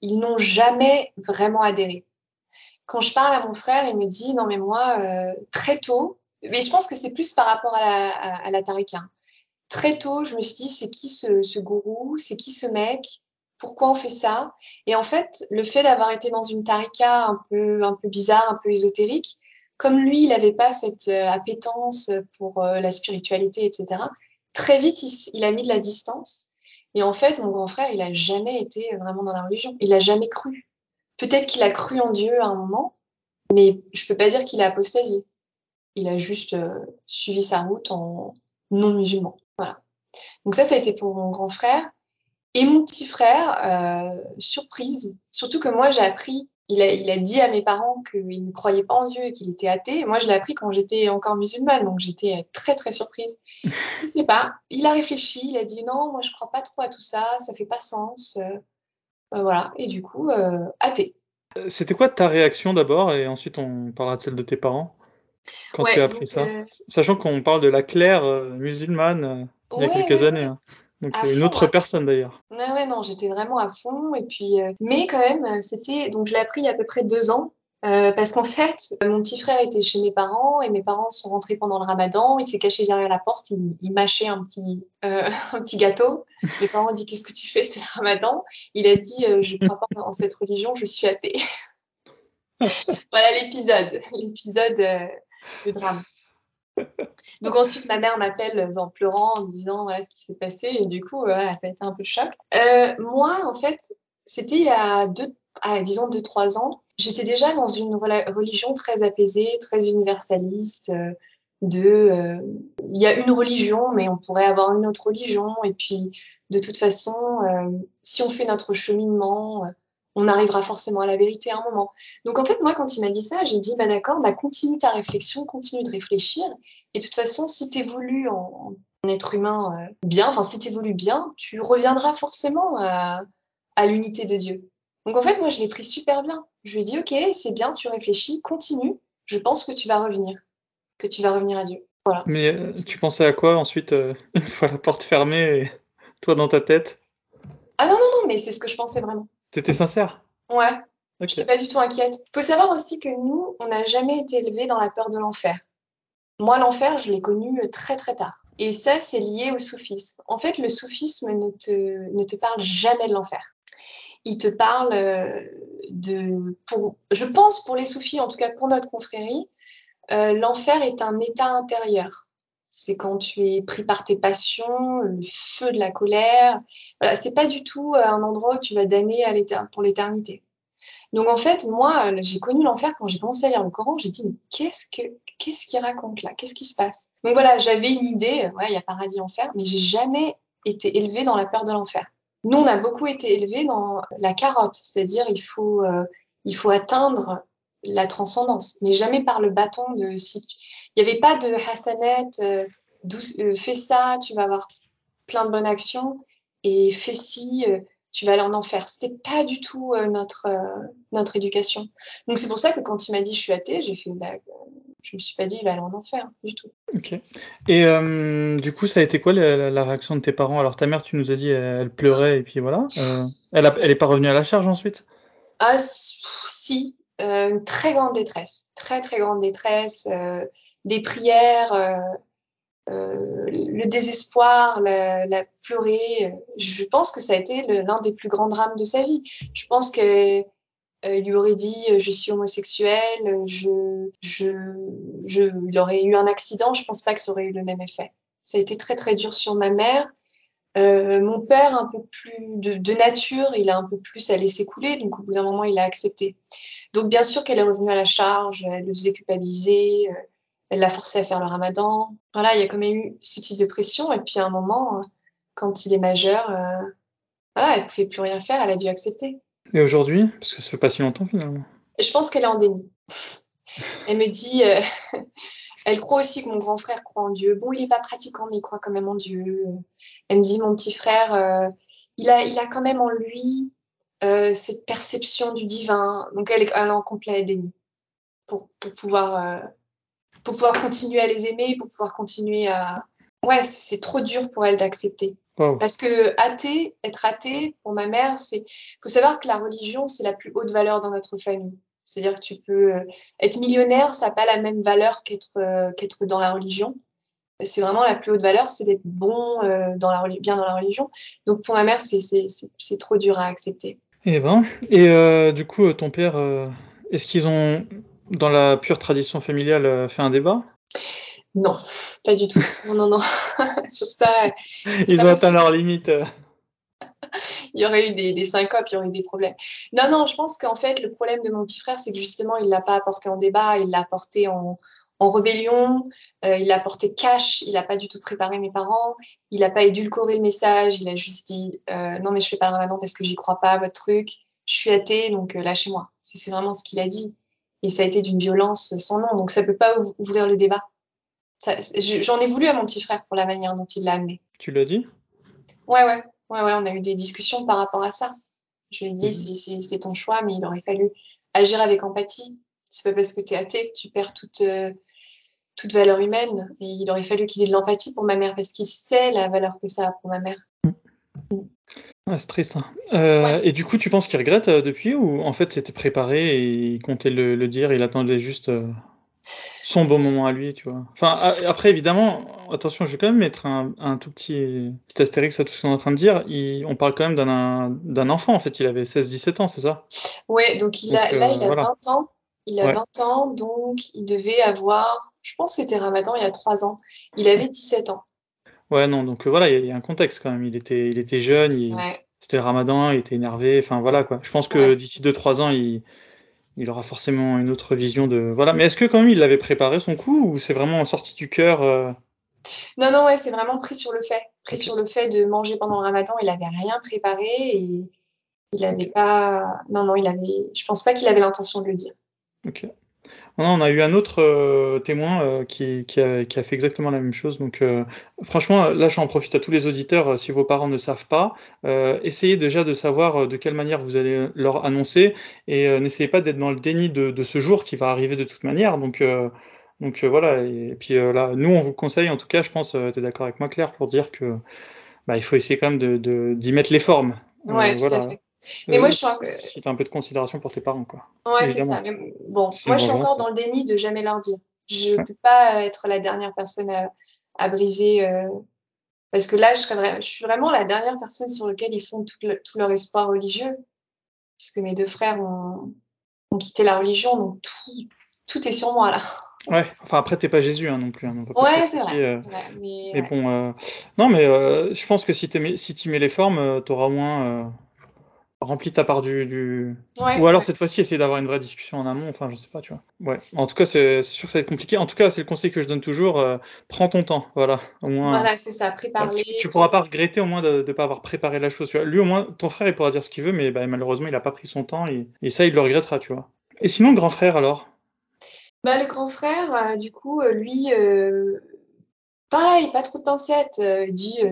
Ils n'ont jamais vraiment adhéré. Quand je parle à mon frère, il me dit non mais moi euh, très tôt, mais je pense que c'est plus par rapport à la, à, la tarika. Très tôt, je me suis dit c'est qui ce, ce gourou, c'est qui ce mec, pourquoi on fait ça? Et en fait, le fait d'avoir été dans une tarika un peu un peu bizarre, un peu ésotérique, comme lui, il n'avait pas cette euh, appétence pour euh, la spiritualité, etc. Très vite, il, il, a mis de la distance et en fait, mon grand frère, il a jamais été vraiment dans la religion. Il a jamais cru. Peut-être qu'il a cru en Dieu à un moment, mais je peux pas dire qu'il a apostasié. Il a juste euh, suivi sa route en non musulman. Voilà. Donc ça, ça a été pour mon grand frère. Et mon petit frère, euh, surprise, surtout que moi j'ai appris il a, il a dit à mes parents qu'il ne croyait pas en Dieu et qu'il était athée. moi, je l'ai appris quand j'étais encore musulmane, donc j'étais très très surprise. Je sais pas. Il a réfléchi, il a dit non, moi je crois pas trop à tout ça, ça fait pas sens. Euh, euh voilà. Et du coup, euh, athée. C'était quoi ta réaction d'abord? Et ensuite on parlera de celle de tes parents quand tu as appris ça Sachant qu'on parle de la Claire musulmane il y a quelques années. Hein. Donc une autre personne d'ailleurs. Ouais, ouais, non, j'étais vraiment à fond. Et puis, euh, mais quand même, c'était donc je l'ai appris il y a à peu près deux ans. Euh, parce qu'en fait, mon petit frère était chez mes parents et mes parents sont rentrés pendant le ramadan. Il s'est caché derrière la porte, il, il mâchait un petit, euh, un petit gâteau. Mes parents ont dit Qu'est-ce que tu fais? C'est le ramadan. Il a dit euh, Je ne crois pas en cette religion, je suis athée. voilà l'épisode, l'épisode euh, de drame. Donc ensuite, ma mère m'appelle en pleurant, en disant voilà ce qui s'est passé. Et du coup, ça a été un peu choc. Euh, moi, en fait, c'était il y a deux, ah, disons deux, trois ans. J'étais déjà dans une religion très apaisée, très universaliste. Euh, euh, il y a une religion, mais on pourrait avoir une autre religion. Et puis, de toute façon, si on fait notre cheminement, on arrivera forcément à la vérité à un moment. Donc en fait, moi, quand il m'a dit ça, j'ai dit, bah d'accord, bah continue ta réflexion, continue de réfléchir. Et de toute façon, si tu évolues en, être humain euh, bien, enfin si tu évolues bien, tu reviendras forcément à, l'unité de Dieu. Donc en fait, moi, je l'ai pris super bien. Je lui ai dit, ok, c'est bien, tu réfléchis, continue. Je pense que tu vas revenir, que tu vas revenir à Dieu. Voilà. Mais euh, tu pensais à quoi ensuite, euh, une fois la porte fermée, et toi dans ta tête? Ah non, non, non, mais c'est ce que je pensais vraiment. T'étais sincère? Ouais. Je J'étais pas du tout inquiète. Faut savoir aussi que nous, on n'a jamais été élevés dans la peur de l'enfer. Moi, l'enfer, je l'ai connu euh, très très tard. Et ça, c'est lié au soufisme. En fait, le soufisme ne te, ne te parle jamais de l'enfer. Il te parle euh, de, pour, je pense pour les soufis, en tout cas pour notre confrérie, euh, l'enfer est un état intérieur c'est quand tu es pris par tes passions, le feu de la colère. Voilà, c'est pas du tout euh, un endroit où tu vas damner pour l'éternité. Donc en fait, moi, euh, j'ai connu l'enfer quand j'ai commencé à lire le Coran. J'ai dit mais qu'est-ce que qu'est-ce qu'il raconte là? Qu'est-ce qui se passe? Donc voilà, j'avais une idée. Ouais, il y a paradis, enfer, mais j'ai jamais été élevée dans la peur de l'enfer. Nous, on a beaucoup été élevés dans la carotte, c'est-à-dire il faut euh, il faut atteindre la transcendance, mais jamais par le bâton de il n'y avait pas de Hassanet, euh, euh, fais ça, tu vas avoir plein de bonnes actions, et fais ci, euh, tu vas aller en enfer. C'était pas du tout notre, notre éducation. Donc c'est pour ça que quand il m'a dit je suis athée, j'ai fait, bah, je me suis pas dit il va aller en enfer, du tout. Ok. Et du coup, ça a été quoi la, la, réaction de tes parents? Alors ta mère, tu nous as dit, elle, pleurait et puis voilà. elle, a, elle est pas revenue à la charge ensuite? Ah si, une très grande détresse, très très grande détresse, des prières euh, le désespoir, la, pleurer. Je pense que ça a été l'un des plus grands drames de sa vie. Je pense que euh, il lui aurait dit euh, je suis homosexuel, je, il aurait eu un accident, je pense pas que ça aurait eu le même effet. Ça a été très très dur sur ma mère. Euh, mon père, un peu plus de, de, nature, il a un peu plus à laisser couler, donc au bout d'un moment, il a accepté. Donc bien sûr qu'elle est revenue à la charge, elle le faisait culpabiliser, elle l'a forcé à faire le ramadan. Voilà, il y a quand même eu ce type de pression. Et puis à un moment, euh, quand il est majeur, euh, voilà, elle pouvait plus rien faire, elle a dû accepter. Et aujourd'hui, parce que ça fait pas si longtemps finalement. Je pense qu'elle est en déni. elle me dit, euh, elle croit aussi que mon grand frère croit en Dieu. Bon, il est pas pratiquant, mais il croit quand même en Dieu. Elle me dit, mon petit frère, euh, il a, il a quand même en lui cette perception du divin. Donc elle est, elle est en complet déni pour, pour pouvoir pour pouvoir continuer à les aimer, pour pouvoir continuer à. Ouais, c'est trop dur pour elle d'accepter. Parce que athée, être athée, pour ma mère, c'est. faut savoir que la religion, c'est la plus haute valeur dans notre famille. C'est-à-dire que tu peux euh, être millionnaire, ça n'a pas la même valeur qu'être euh, qu'être dans la religion. C'est vraiment la plus haute valeur, c'est d'être bon euh, dans la bien dans la religion. Donc pour ma mère, c'est trop dur à accepter. Eh ben, et du coup, ton père, est-ce qu'ils ont dans la pure tradition familiale, euh, fait un débat? Non, pas du tout. Non, non, non. Sur ça. Ils ont atteint leur limite. il y aurait eu des, des, syncopes, il y aurait eu des problèmes. Non, non, je pense qu'en fait, le problème de mon petit frère, c'est que justement, il l'a pas apporté en débat, il l'a apporté en, en rébellion, euh, il l'a apporté cash, il n'a pas du tout préparé mes parents, il n'a pas édulcoré le message, il a juste dit euh, non mais je fais pas le ramadan parce que j'y crois pas à votre truc, je suis athée donc euh, lâchez-moi. C'est vraiment ce qu'il a dit et ça a été d'une violence sans nom. Donc ça peut pas ouvrir le débat. J'en ai voulu à mon petit frère pour la manière dont il l'a amené. Tu l'as dit? Ouais, ouais, ouais, ouais. On a eu des discussions par rapport à ça. Je lui ai dit, mhm. c'est ton choix, mais il aurait fallu agir avec empathie. C'est pas parce que tu es athée que tu perds toute, euh, toute valeur humaine. Et il aurait fallu qu'il ait de l'empathie pour ma mère parce qu'il sait la valeur que ça a pour ma mère. Mm c'est triste. Hein. Euh, et du coup, tu penses qu'il regrette euh, depuis ou en fait c'était préparé et il comptait le, le dire, il attendait juste euh, son bon moment à lui, tu vois? Enfin, après évidemment, attention, je vais quand même mettre un, un tout petit, petit astérix à tout ce qu'on est en train de dire. Il, on parle quand même d'un enfant en fait, il avait 16-17 ans, c'est ça? Ouais, donc il a, là il a 20 ans. Il a 20 ans, donc il devait avoir, je pense que c'était Ramadan il y a 3 ans. Il avait 17 ans. Ouais, non, donc euh, voilà, il y, a un contexte quand même. Il était, il était jeune, il, c'était le ramadan, il était énervé, enfin voilà quoi. Je pense que d'ici 2-3 ans, il, il aura forcément une autre vision de. Voilà, mais est-ce que quand même il avait préparé son coup ou c'est vraiment sorti du cœur euh? Non, non, ouais, c'est vraiment pris sur le fait. Pris sur le fait de manger pendant le ramadan, il avait rien préparé et il avait pas. Non, non, il avait. Je pense pas qu'il avait l'intention de le dire. Ok on a eu un autre euh, témoin euh, qui, a, fait exactement la même chose. Donc, euh, franchement, là, j'en profite à tous les auditeurs. si vos parents ne savent pas, essayez déjà de savoir de quelle manière vous allez leur annoncer et n'essayez pas d'être dans le déni de, ce jour qui va arriver de toute manière. Donc, donc voilà. Et, puis là, nous, on vous conseille, en tout cas, je pense, tu es d'accord avec moi, Claire, pour dire que bah, il faut essayer quand même d'y de, d'y mettre les formes. Ouais, tout à fait. Mais moi, je suis Si tu as un peu de considération pour tes parents, quoi. Ouais, c'est ça. bon, moi, je suis encore dans le déni de jamais leur dire. Je ne peux pas être la dernière personne à, à briser. Euh, parce que là, je, serais, je suis vraiment la dernière personne sur laquelle ils font tout, tout, leur espoir religieux. Puisque mes deux frères ont, ont quitté la religion, donc tout, tout est sur moi, là. Ouais, enfin après t'es pas Jésus hein, non plus. Hein, ouais, c'est vrai. Euh, mais, bon, euh, non mais euh, je pense que si, mets, si tu mets les formes, t'auras au moins rempli ta part du. du... Ou alors cette fois-ci, essayer d'avoir une vraie discussion en amont. Enfin, je sais pas, tu vois. Ouais. En tout cas, c'est sûr que ça va être compliqué. En tout cas, c'est le conseil que je donne toujours. Euh, prends ton temps. Voilà. Au moins. Voilà, c'est ça. Prépare tu, tu, pourras pas regretter au moins de ne pas avoir préparé la chose. Tu vois. Lui, au moins, ton frère, il pourra dire ce qu'il veut, mais bah, malheureusement, il a pas pris son temps et, et, ça, il le regrettera, tu vois. Et sinon, le grand frère alors? Bah, le grand frère, euh, du coup, euh, lui pareil, pas trop de pincettes. Euh, il dit euh,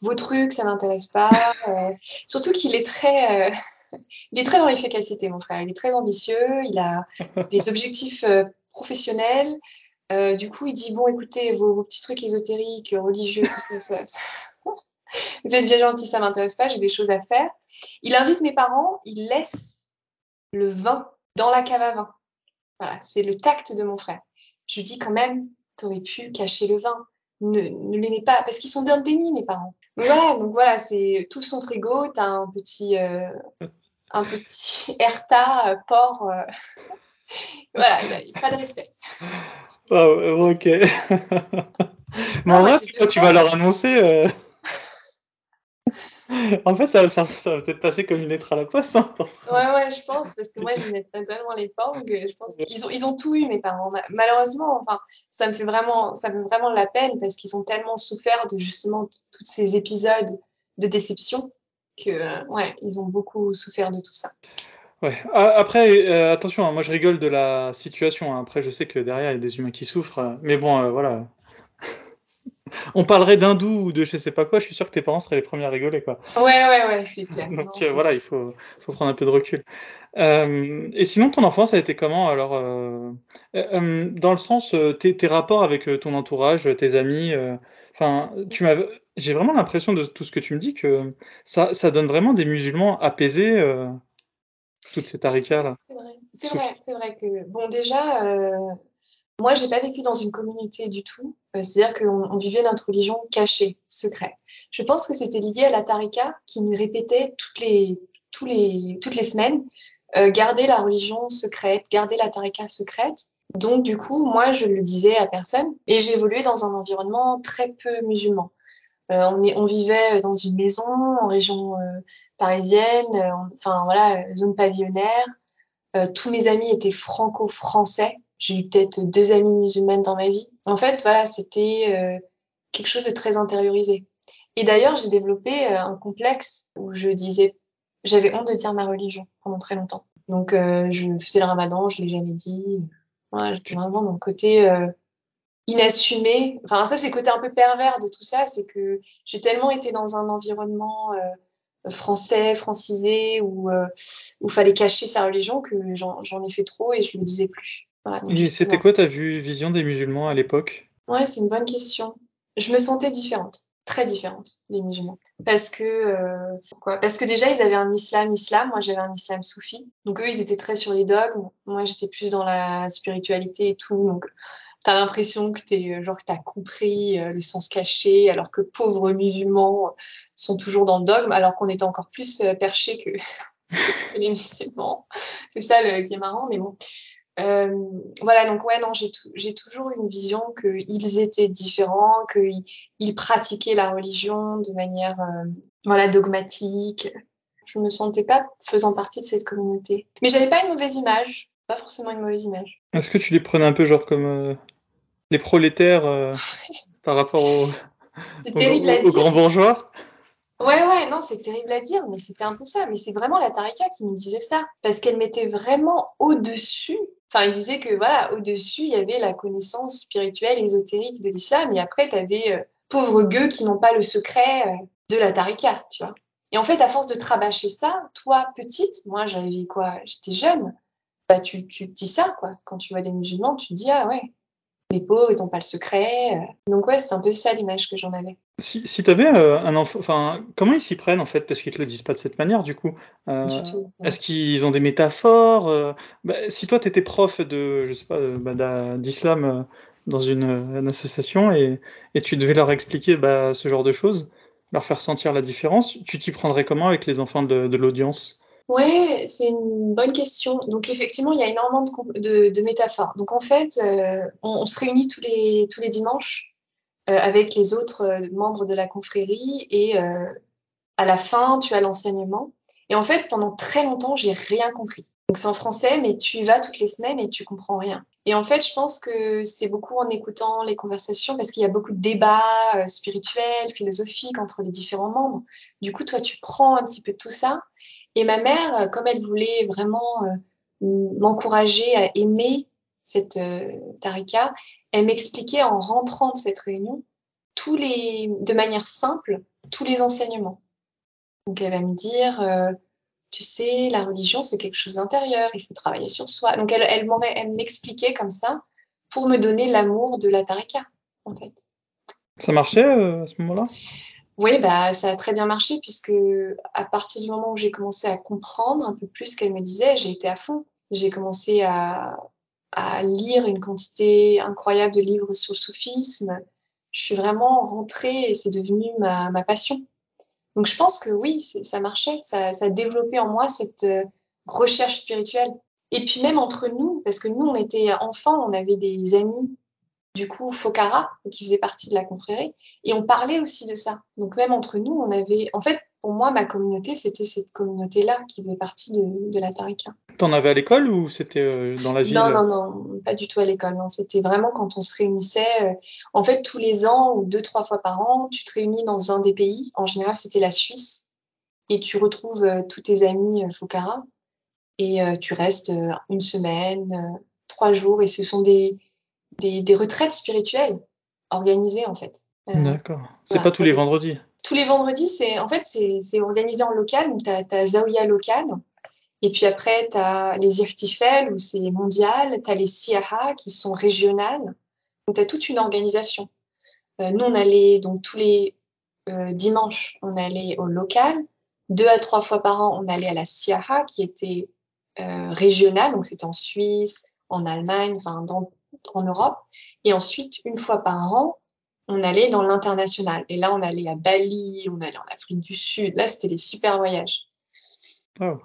vos trucs, ça m'intéresse pas. Euh, surtout qu'il est très, il est très dans l'efficacité, mon frère. Il est très ambitieux. Il a des objectifs professionnels. du coup, il dit bon, écoutez, vos, petits trucs ésotériques, religieux, tout ça, ça, vous êtes bien gentil, ça m'intéresse pas. J'ai des choses à faire. Il invite mes parents. Il laisse le vin dans la cave à vin. Voilà, c'est le tact de mon frère. Je lui dis quand même, t'aurais pu cacher le vin ne, ne l'aimez pas parce qu'ils sont dans le déni mes parents. Donc voilà, donc voilà, c'est tout son frigo, t'as un petit euh, un petit Erta euh, porc euh, voilà, pas de respect. Oh, ok. Mais en vrai, toi, tu vas leur annoncer. en fait, ça, ça, ça va peut-être passer comme une lettre à la poste. Hein. ouais, ouais, je pense, parce que moi, mettrais tellement les formes que je pense qu'ils ont, ils ont tout eu, mes parents. Malheureusement, enfin, ça me fait vraiment, ça me fait vraiment la peine parce qu'ils ont tellement souffert de justement tous ces épisodes de déception que, ouais, ils ont beaucoup souffert de tout ça. Ouais. Après, euh, attention, hein, moi je rigole de la situation. Hein. Après, je sais que derrière il y a des humains qui souffrent, mais bon, euh, voilà, on parlerait d'hindou ou de je sais pas quoi, je suis sûr que tes parents seraient les premiers à rigoler, quoi. Ouais, ouais, ouais, c'est clair. Donc euh, voilà, il faut, faut prendre un peu de recul. Euh, et sinon, ton enfance a été comment alors euh, Dans le sens, tes, tes, rapports avec ton entourage, tes amis, enfin, tu m'as, j'ai vraiment l'impression de tout ce que tu me dis que ça, ça donne vraiment des musulmans apaisés. toutes ces tarikas là. C'est vrai, c'est vrai, c'est vrai que bon déjà moi, j'ai pas vécu dans une communauté du tout. Euh, c'est-à-dire qu'on vivait notre religion cachée, secrète. Je pense que c'était lié à la tarika qui nous répétait toutes les, toutes les semaines euh, garder la religion secrète, garder la tarika secrète. Donc, du coup, moi, je le disais à personne. Et évolué dans un environnement très peu musulman. Euh, on, vivait dans une maison en région parisienne, enfin voilà, zone pavillonnaire. tous mes amis étaient franco-français. J'ai eu peut-être deux amies musulmanes dans ma vie. En fait, voilà, c'était euh, quelque chose de très intériorisé. Et d'ailleurs, j'ai développé euh, un complexe où je disais, j'avais honte de dire ma religion pendant très longtemps. Donc, euh, je faisais le ramadan, je l'ai jamais dit. Voilà, j'étais vraiment dans le côté inassumé. Enfin, ça, c'est le côté un peu pervers de tout ça, c'est que j'ai tellement été dans un environnement français, francisé, où il fallait cacher sa religion que j'en ai fait trop et je le disais plus. C'était quoi ta vision des musulmans à l'époque? Ouais, c'est une bonne question. Je me sentais différente, très différente des musulmans. Parce que, euh, pourquoi? Parce que déjà, ils avaient un islam islam, moi j'avais un islam soufi. Donc eux, ils étaient très sur les dogmes. Moi, j'étais plus dans la spiritualité et tout. Donc, t'as l'impression que t'es euh, genre que t'as compris euh, le sens caché, alors que pauvres musulmans sont toujours dans le dogme, alors qu'on était encore plus perchés que, que les musulmans. C'est ça le, qui est marrant, mais bon. Euh, voilà, donc ouais, non, j'ai toujours une vision qu'ils étaient différents, qu'ils ils pratiquaient la religion de manière euh, voilà, dogmatique. Je me sentais pas faisant partie de cette communauté. Mais j'avais pas une mauvaise image, pas forcément une mauvaise image. Est-ce que tu les prenais un peu genre comme euh, les prolétaires par rapport aux, aux, aux grands bourgeois? Ouais, ouais, non, c'est terrible à dire, mais c'était un peu ça. Mais c'est vraiment la Tarika qui nous disait ça. Parce qu'elle mettait vraiment au-dessus. Enfin, il disait que, voilà, au-dessus, il y avait la connaissance spirituelle, ésotérique de l'islam. Et après, tu avais euh, pauvres gueux qui n'ont pas le secret euh, de la Tarika, tu vois. Et en fait, à force de trabacher ça, toi, petite, moi, j'avais quoi? J'étais jeune. Bah, tu, tu te dis ça, quoi. Quand tu vois des musulmans, tu te dis, ah ouais, les pauvres, ils n'ont pas le secret. Euh. Donc ouais, c'est un peu ça l'image que j'en avais. Si, si tu avais euh, un enfant, enfin, comment ils s'y prennent en fait Parce qu'ils te le disent pas de cette manière, du coup. Euh, est-ce qu'ils ont des métaphores bah, Si toi, tu étais prof de, je sais pas, bah, d'islam dans une, association et, et, tu devais leur expliquer bah, ce genre de choses, leur faire sentir la différence, tu t'y prendrais comment avec les enfants de, de l'audience? Ouais, c'est une bonne question. Donc effectivement, il y a énormément de, de, métaphores. Donc en fait, euh, on, se réunit tous les, tous les dimanches euh, avec les autres euh, membres de la confrérie et à la fin, tu as l'enseignement. Et en fait, pendant très longtemps, j'ai rien compris. Donc c'est en français, mais tu y vas toutes les semaines et tu comprends rien. Et en fait, je pense que c'est beaucoup en écoutant les conversations parce qu'il y a beaucoup de débats spirituels, philosophiques entre les différents membres. Du coup, toi, tu prends un petit peu tout ça et ma mère, euh, comme elle voulait vraiment euh, m'encourager à aimer cette euh, tarika, elle m'expliquait en rentrant de cette réunion tous les, de manière simple, tous les enseignements. Donc elle va me dire, tu sais, la religion c'est quelque chose d'intérieur, il faut travailler sur soi. Donc elle, m'expliquait comme ça pour me donner l'amour de la tarika, en fait. Ça marchait à ce moment-là? Oui, bah, ça a très bien marché puisque à partir du moment où j'ai commencé à comprendre un peu plus ce qu'elle me disait, j'ai été à fond. J'ai commencé à, à lire une quantité incroyable de livres sur le soufisme. Je suis vraiment rentrée et c'est devenu ma, ma, passion. Donc je pense que oui, ça marchait, ça, ça, a développé en moi cette euh, recherche spirituelle. Et puis même entre nous, parce que nous on était enfants, on avait des amis du coup Fokara, qui faisait partie de la confrérie, et on parlait aussi de ça. Donc même entre nous, on avait, en fait, pour moi, ma communauté, c'était cette communauté-là qui faisait partie de, de la Tarika. T'en avais à l'école ou c'était euh, dans la ville? Non, non, non, pas du tout à l'école. Non, c'était vraiment quand on se réunissait. Euh, en fait, tous les ans ou deux, trois fois par an, tu te réunis dans un des pays. En général, c'était la Suisse, et tu retrouves euh, tous tes amis Fokara, et tu restes une semaine, trois jours, et ce sont des des, des retraites spirituelles organisées en fait. Euh, D'accord. C'est pas tous les vendredis. Tous les vendredis, c'est en fait c'est organisé en local. Donc tu as, Zawiya local. Et puis après, tu as les Irtifel où c'est mondial. Tu as les Siaha qui sont régionales. Donc tu as toute une organisation. Euh, nous, on allait donc tous les euh, dimanches, on allait au local. Deux à trois fois par an, on allait à la Siaha qui était euh, régionale. Donc c'était en Suisse, en Allemagne, enfin dans en Europe. Et ensuite, une fois par an, on allait dans l'international. Et là, on allait à Bali, on allait en Afrique du Sud. Là, c'était des super voyages. Oh,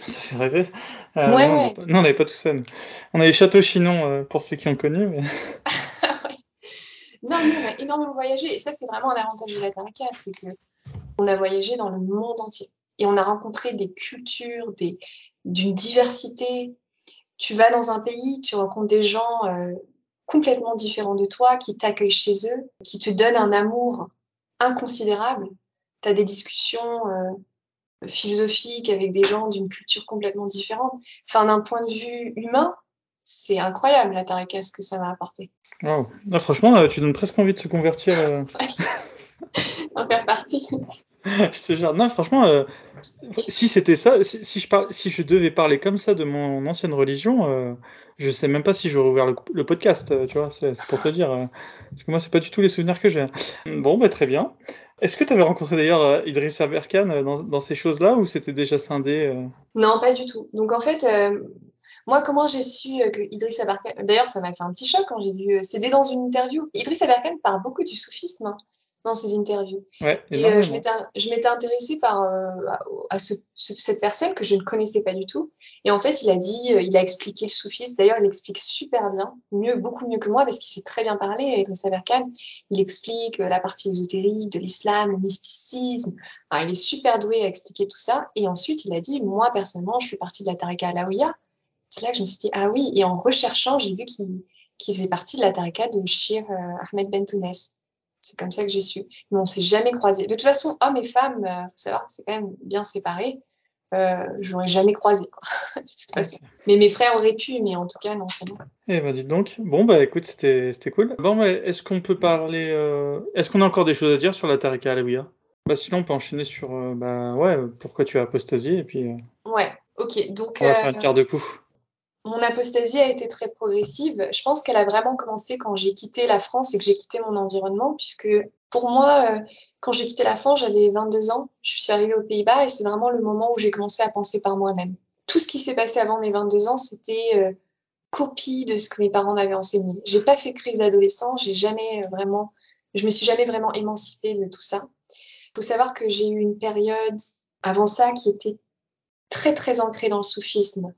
ça fait rêver. Euh, ouais, non, ouais. on n'avait pas tout ça. On avait Château Chinon, euh, pour ceux qui ont connu. Mais... non, nous, on a énormément voyagé. Et ça, c'est vraiment un avantage de la Taraka, c'est que on a voyagé dans le monde entier. Et on a rencontré des cultures, des, d'une diversité tu vas dans un pays, tu rencontres des gens euh, complètement différents de toi, qui t'accueillent chez eux, qui te donnent un amour inconsidérable. Tu as des discussions euh, philosophiques avec des gens d'une culture complètement différente. Enfin, d'un point de vue humain, c'est incroyable la tarika, ce que ça m'a apporté. Wow. Ah, franchement, euh, tu donnes presque envie de se convertir. en faire partie. non, franchement, euh, si c'était ça, si, je devais parler comme ça de mon ancienne religion, euh, je sais même pas si j'aurais ouvert le, podcast, euh, tu vois, c'est pour te dire. Euh, parce que moi, c'est pas du tout les souvenirs que j'ai. Bon, bah, très bien. Est-ce que tu avais rencontré d'ailleurs Idriss Aberkan dans, dans, ces choses-là ou c'était déjà scindé Non, pas du tout. Donc en fait, moi, comment j'ai su que Idriss Aberkan. D'ailleurs, ça m'a fait un petit choc quand j'ai vu. C'était dans une interview. Idriss Aberkan parle beaucoup du soufisme. Hein dans ses interviews. Ouais, et euh, je m'étais intéressée par euh, à, ce, cette personne que je ne connaissais pas du tout. Et en fait, il a dit, euh, il a expliqué le soufisme. D'ailleurs, il explique super bien, mieux, beaucoup mieux que moi, parce qu'il sait très bien parler avec le Saberkan. Il explique la partie ésotérique de l'islam, le mysticisme. il est super doué à expliquer tout ça. Et ensuite, il a dit, moi personnellement, je suis partie de la Tarika Alaouia. C'est là que je me suis dit, ah oui. Et en recherchant, j'ai vu qu'il faisait partie de la Tarika de Shir Ahmed Bentounes. C'est comme ça que j'ai su. Mais on s'est jamais croisés. De toute façon, hommes et femmes, euh, faut savoir, c'est quand même bien séparé. Euh, je n'aurais jamais croisé, quoi. de toute façon. Mais mes frères auraient pu, mais en tout cas, non, c'est bon. Eh ben, dites donc. Bon, bah, écoute, c'était, c'était cool. Bon, mais est-ce qu'on peut parler, euh... est-ce qu'on a encore des choses à dire sur la Tarika Alaouia Bah, sinon, on peut enchaîner sur, euh, bah, ouais, pourquoi tu as apostasié, et puis. Ouais, ok. Donc. On va faire un quart de coup mon apostasie a été très progressive. Je pense qu'elle a vraiment commencé quand j'ai quitté la France et que j'ai quitté mon environnement, puisque pour moi, euh, quand j'ai quitté la France, j'avais 22 ans. Je suis arrivée aux Pays-Bas et c'est vraiment le moment où j'ai commencé à penser par moi-même. Tout ce qui s'est passé avant mes 22 ans, c'était euh, copie de ce que mes parents m'avaient enseigné. J'ai pas fait crise d'adolescent, j'ai jamais euh, vraiment, je me suis jamais vraiment émancipée de tout ça. Faut savoir que j'ai eu une période avant ça qui était très très ancrée dans le soufisme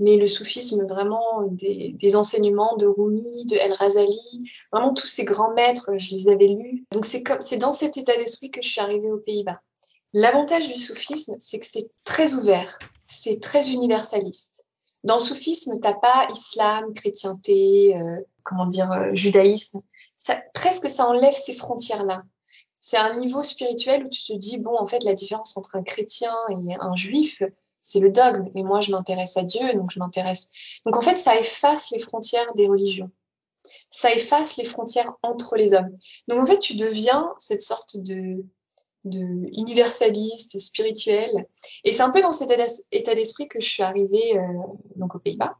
mais le soufisme vraiment des, enseignements de Rumi, de El Razali, vraiment tous ces grands maîtres, je les avais lus. Donc c'est comme c'est dans cet état d'esprit que je suis arrivée aux Pays-Bas. L'avantage du soufisme, c'est que c'est très ouvert, c'est très universaliste. Dans le soufisme, t'as pas islam, chrétienté, euh, comment dire, euh, judaïsme. Ça, presque ça enlève ces frontières-là. C'est un niveau spirituel où tu te dis bon, en fait, la différence entre un chrétien et un juif, c'est le dogme, mais moi je m'intéresse à Dieu, donc je m'intéresse. Donc en fait, ça efface les frontières des religions. ça efface les frontières entre les hommes. Donc en fait, tu deviens cette sorte de, universaliste, spirituel. Et c'est un peu dans cet état d'esprit que je suis arrivée euh, donc aux Pays-Bas.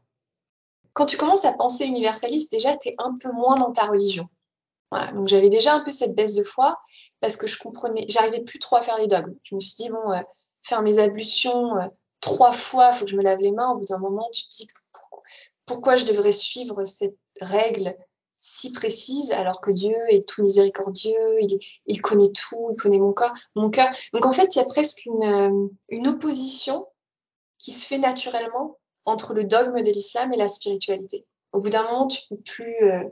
Quand tu commences à penser universaliste, déjà, tu es un peu moins dans ta religion. Donc j'avais déjà un peu cette baisse de foi parce que je comprenais, j'arrivais plus trop à faire les dogmes. Je me suis dit, bon, euh, faire mes ablutions euh, trois fois, il faut que je me lave les mains. Au bout d'un moment, tu te dis, pourquoi je devrais suivre cette règle si précise alors que Dieu est tout miséricordieux, il, il connaît tout, il connaît mon corps, mon cœur. Donc en fait, il y a presque une, euh, une opposition qui se fait naturellement entre le dogme de l'islam et la spiritualité. Au bout d'un moment, tu peux plus, euh,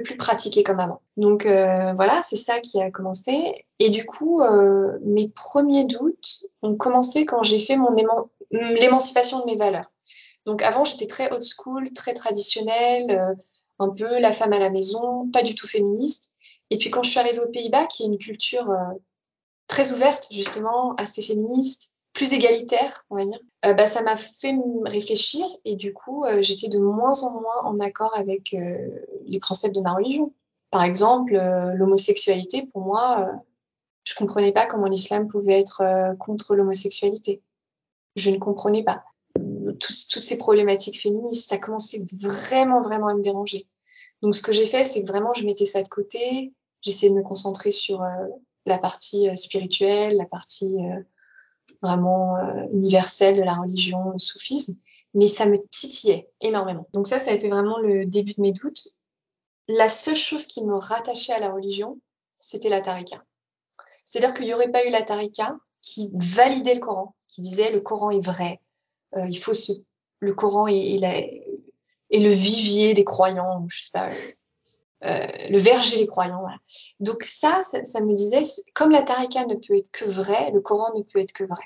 plus pratiquer comme avant. Donc euh, voilà, c'est ça qui a commencé. Et du coup, euh, mes premiers doutes ont commencé quand j'ai fait mon l'émancipation de mes valeurs. Donc avant, j'étais très old school, très traditionnelle un peu la femme à la maison, pas du tout féministe. Et puis quand je suis arrivée aux Pays-Bas, qui est une culture euh, très ouverte, justement, assez féministe, plus égalitaire, on va dire, euh, bah, ça m'a fait réfléchir et du coup, euh, j'étais de moins en moins en accord avec les principes de ma religion. Par exemple, l'homosexualité, pour moi, je comprenais pas comment l'islam pouvait être contre l'homosexualité. Je ne comprenais pas toutes, ces problématiques féministes, ça commençait vraiment, vraiment à me déranger. Donc, ce que j'ai fait, c'est que vraiment, je mettais ça de côté. J'essayais de me concentrer sur euh, la partie euh, spirituelle, la partie euh, vraiment universelle de la religion, le soufisme. Mais ça me titillait énormément. Donc ça, ça a été vraiment le début de mes doutes. La seule chose qui me rattachait à la religion, c'était la tarika. C'est-à-dire qu'il n'y aurait pas eu la tarika qui validait le Coran, qui disait le Coran est vrai, euh, il faut le Coran est, le vivier des croyants, je sais pas, euh, le verger des croyants. Voilà. Donc ça, ça, me disait, comme la tarika ne peut être que vraie, le Coran ne peut être que vrai.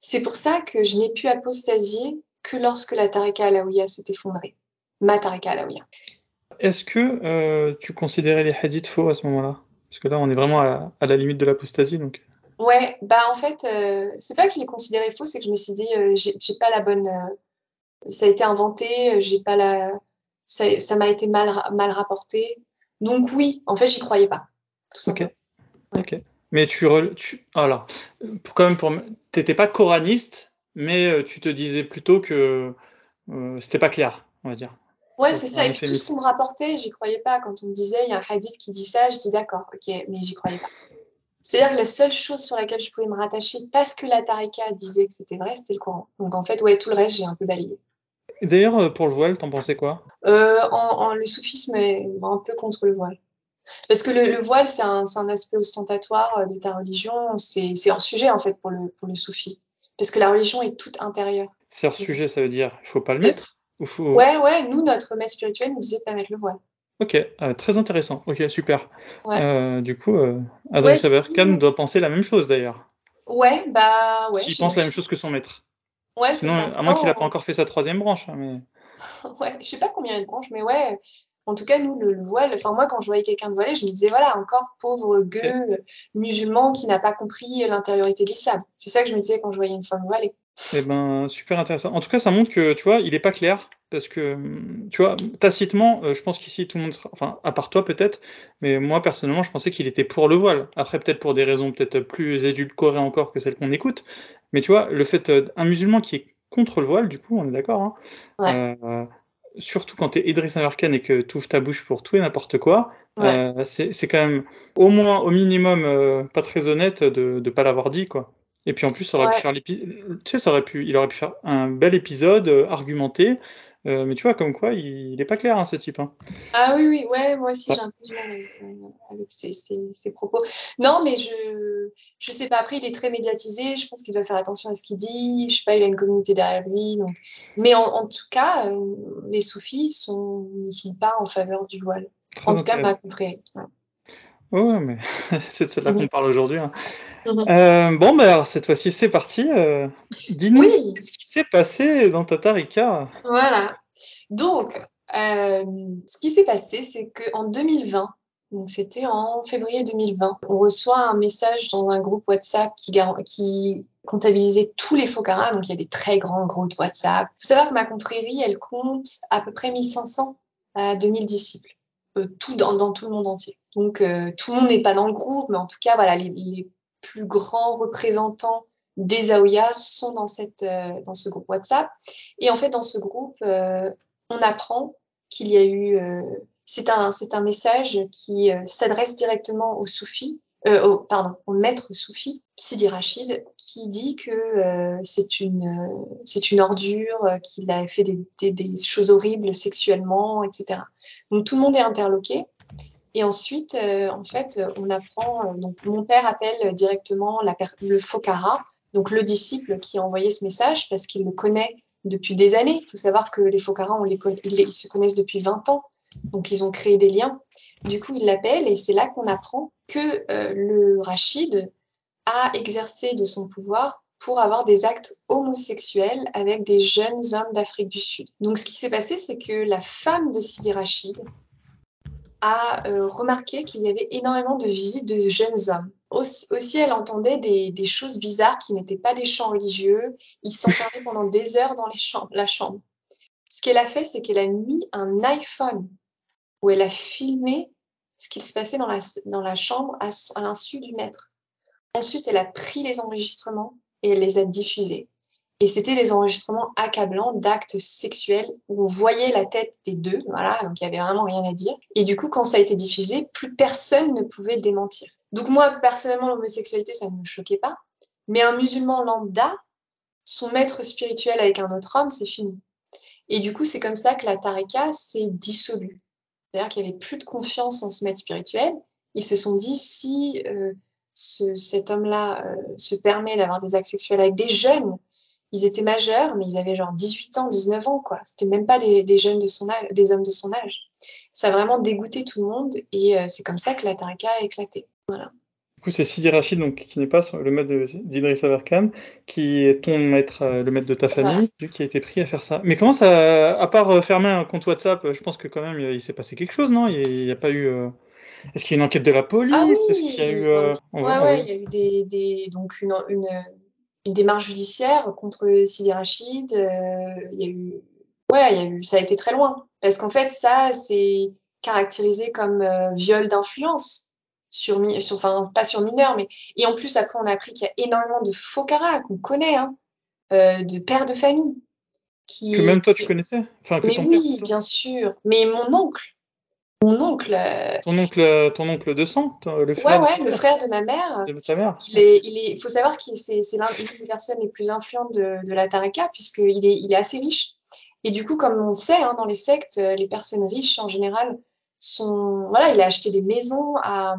C'est pour ça que je n'ai pu apostasier que lorsque la tarika alaouia s'est effondrée. Ma tarika alaouia. Est-ce que euh, tu considérais les hadiths faux à ce moment-là? Parce que là, on est vraiment à la limite de l'apostasie. Donc... Ouais, bah en fait, euh, c'est pas que je l'ai considéré faux, c'est que je me suis dit, euh, j'ai pas la bonne. Euh, ça a été inventé, j'ai pas la. Ça, ça m'a été mal, mal rapporté. Donc oui, en fait, j'y croyais pas. Tout ok. Ok. Mais tu, tu alors, pour quand même pour, t'étais pas coraniste, mais tu te disais plutôt que c'était pas clair, on va dire. Ouais, c'est ça. Et puis tout ce qu'on me rapportait, j'y croyais pas. Quand on me disait, il y a un hadith qui dit ça, je dis d'accord, ok, mais j'y croyais pas. C'est-à-dire que la seule chose sur laquelle je pouvais me rattacher, parce que la Tarika disait que c'était vrai, c'était le Coran. Donc en fait, ouais, tout le reste, j'ai un peu balayé. D'ailleurs, euh, pour le voile, t'en pensais quoi? Euh, en, Le soufisme est un peu contre le voile. Parce que le, voile, c'est un, un, aspect ostentatoire euh, de ta religion. C'est hors sujet, en fait, pour le, pour le soufi. Parce que la religion est toute intérieure. C'est hors sujet, ça veut dire il faut pas le mettre ou faut... Ouais, ouais, nous, notre maître spirituel nous disait de pas mettre le voile. Ok, euh, très intéressant. Ok, super. Euh, du coup, euh, Adrien ouais, doit penser la même chose d'ailleurs. Ouais, bah ouais. S'il pense la même chose que son maître. Ouais, c'est ça. À moins qu'il n'a pas encore fait sa troisième branche. Hein, mais... ouais, je sais pas combien il y a de branches, mais ouais. En tout cas, nous, le, voile, enfin moi, quand je voyais quelqu'un de voilé, je me disais, voilà, encore pauvre gueux musulman qui n'a pas compris l'intériorité de l'islam. C'est ça que je me disais quand je voyais une femme voilée. Eh ben, super intéressant. En tout cas, ça montre que, tu vois, il n'est pas clair. Parce que, tu vois, tacitement, euh, je pense qu'ici, tout le monde sera, enfin, à part toi peut-être, mais moi, personnellement, je pensais qu'il était pour le voile. Après, peut-être pour des raisons peut-être plus édulcorées encore que celles qu'on écoute. Mais tu vois, le fait, euh, un musulman qui est contre le voile, du coup, on est d'accord, hein, ouais. euh, surtout quand tu es Idriss Amerkan et que tu ouvres ta bouche pour tout et n'importe quoi, ouais. euh, c'est quand même au moins, au minimum, euh, pas très honnête de ne pas l'avoir dit, quoi. Et puis en plus, ça aurait pu faire tu sais, ça aurait pu, il aurait pu faire un bel épisode euh, argumenté. Euh, mais tu vois, comme quoi, il n'est pas clair, hein, ce type. Hein. Ah oui, oui, ouais, moi aussi, j'ai un peu du mal avec, euh, avec ses, ses, ses, propos. Non, mais je je sais pas. Après, il est très médiatisé. Je pense qu'il doit faire attention à ce qu'il dit. Je sais pas, il a une communauté derrière lui. Donc... Mais en, en tout cas, euh, les soufis sont, ne sont pas en faveur du voile. En tout cas, ma compris. Ouais. Ouais, mais c'est de cela qu'on parle aujourd'hui. Hein. Euh, bon, ben alors cette fois-ci, c'est parti. Euh, Dis-nous ce qui s'est passé dans ta tarika. Voilà. Donc, euh, ce qui s'est passé, c'est qu'en 2020, donc c'était en février 2020, on reçoit un message dans un groupe WhatsApp qui, qui comptabilisait tous les Fokara. Donc, il y a des très grands groupes WhatsApp. Il faut savoir que ma confrérie, elle compte à peu près 1500 à 2000 disciples, tout dans, tout le monde entier. Donc tout le monde n'est pas dans le groupe, mais en tout cas, voilà, les, plus grands représentants des Aouya sont dans, cette, dans ce groupe WhatsApp. Et en fait, dans ce groupe, on apprend qu'il y a eu c'est un, c'est un message qui euh, s'adresse directement au soufi, euh, pardon, au maître soufi, Sidi Rachid, qui dit que euh, c'est une, euh, ordure, qu'il a fait des, choses horribles sexuellement, etc. Donc tout le monde est interloqué. Et ensuite, en fait, on apprend. donc mon père appelle directement la, le Fokara, donc le disciple qui a envoyé ce message, parce qu'il le connaît depuis des années. Il faut savoir que les Fokara, on les, ils, ils se connaissent depuis 20 ans. Donc ils ont créé des liens. Du coup, ils l'appellent et c'est là qu'on apprend que euh, le Rachid a exercé de son pouvoir pour avoir des actes homosexuels avec des jeunes hommes d'Afrique du Sud. Donc ce qui s'est passé, c'est que la femme de Sidi Rachid a euh, remarqué qu'il y avait énormément de visites de jeunes hommes. Aussi, elle entendait des, choses bizarres qui n'étaient pas des chants religieux. Ils s'en parlaient pendant des heures dans la chambre. Ce qu'elle a fait, c'est qu'elle a mis un iPhone où elle a filmé ce qui se passait dans la, dans la chambre à, l'insu du maître. Ensuite, elle a pris les enregistrements et elle les a diffusés. Et c'était des enregistrements accablants d'actes sexuels où on voyait la tête des deux, voilà, donc il y avait vraiment rien à dire. Et du coup, quand ça a été diffusé, plus personne ne pouvait démentir. Donc moi, personnellement, l'homosexualité, ça ne me choquait pas. Mais un musulman lambda, son maître spirituel avec un autre homme, c'est fini. Et du coup, c'est comme ça que la tarika s'est dissolue. C'est-à-dire qu'il n'y avait plus de confiance en ce maître spirituel. Ils se sont dit, si euh, ce, cet homme-là euh, se permet d'avoir des actes sexuels avec des jeunes, ils étaient majeurs, mais ils avaient genre 18 ans, 19 ans, quoi. C'était même pas des, des, jeunes de son âge, des hommes de son âge. Ça a vraiment dégoûté tout le monde et euh, c'est comme ça que la tarika a éclaté. Voilà. Du coup, c'est Sidi Rachid, donc, qui n'est pas le maître d'Idriss Aberkam, qui est ton maître, euh, le maître de ta famille, qui a été pris à faire ça. Mais comment ça, à part euh, fermer un compte WhatsApp, je pense que quand même, il, s'est passé quelque chose, non? Il n'y a, pas eu. Euh, est-ce qu'il y a une enquête de la police? Ah oui, Est-ce qu'il y a eu. Euh... Ouais, ouais, il y a eu des, des... donc une, une, une, démarche judiciaire contre Sidi Rachid. il y a eu. Ouais, il y a eu... ça a été très loin. Parce qu'en fait, ça, c'est caractérisé comme viol d'influence sur, sur, enfin pas sur mineurs, mais et en plus après on a appris qu'il y a énormément de faux caras qu'on connaît, hein, euh, de pères de famille. Qui, que même toi tu connaissais? Enfin, Mais oui, bien sûr. Mais mon oncle, mon oncle. Euh, ton oncle, ton oncle de sang, le frère. Ouais, ouais, le frère de ma mère. De ta mère. Il est, il est, faut savoir qu'il c'est, c'est l'une des personnes les plus influentes de, de la Tareka puisqu'il est, il est assez riche. Et du coup, comme on sait, hein, dans les sectes, euh, les personnes riches en général sont, voilà, il a acheté des maisons à,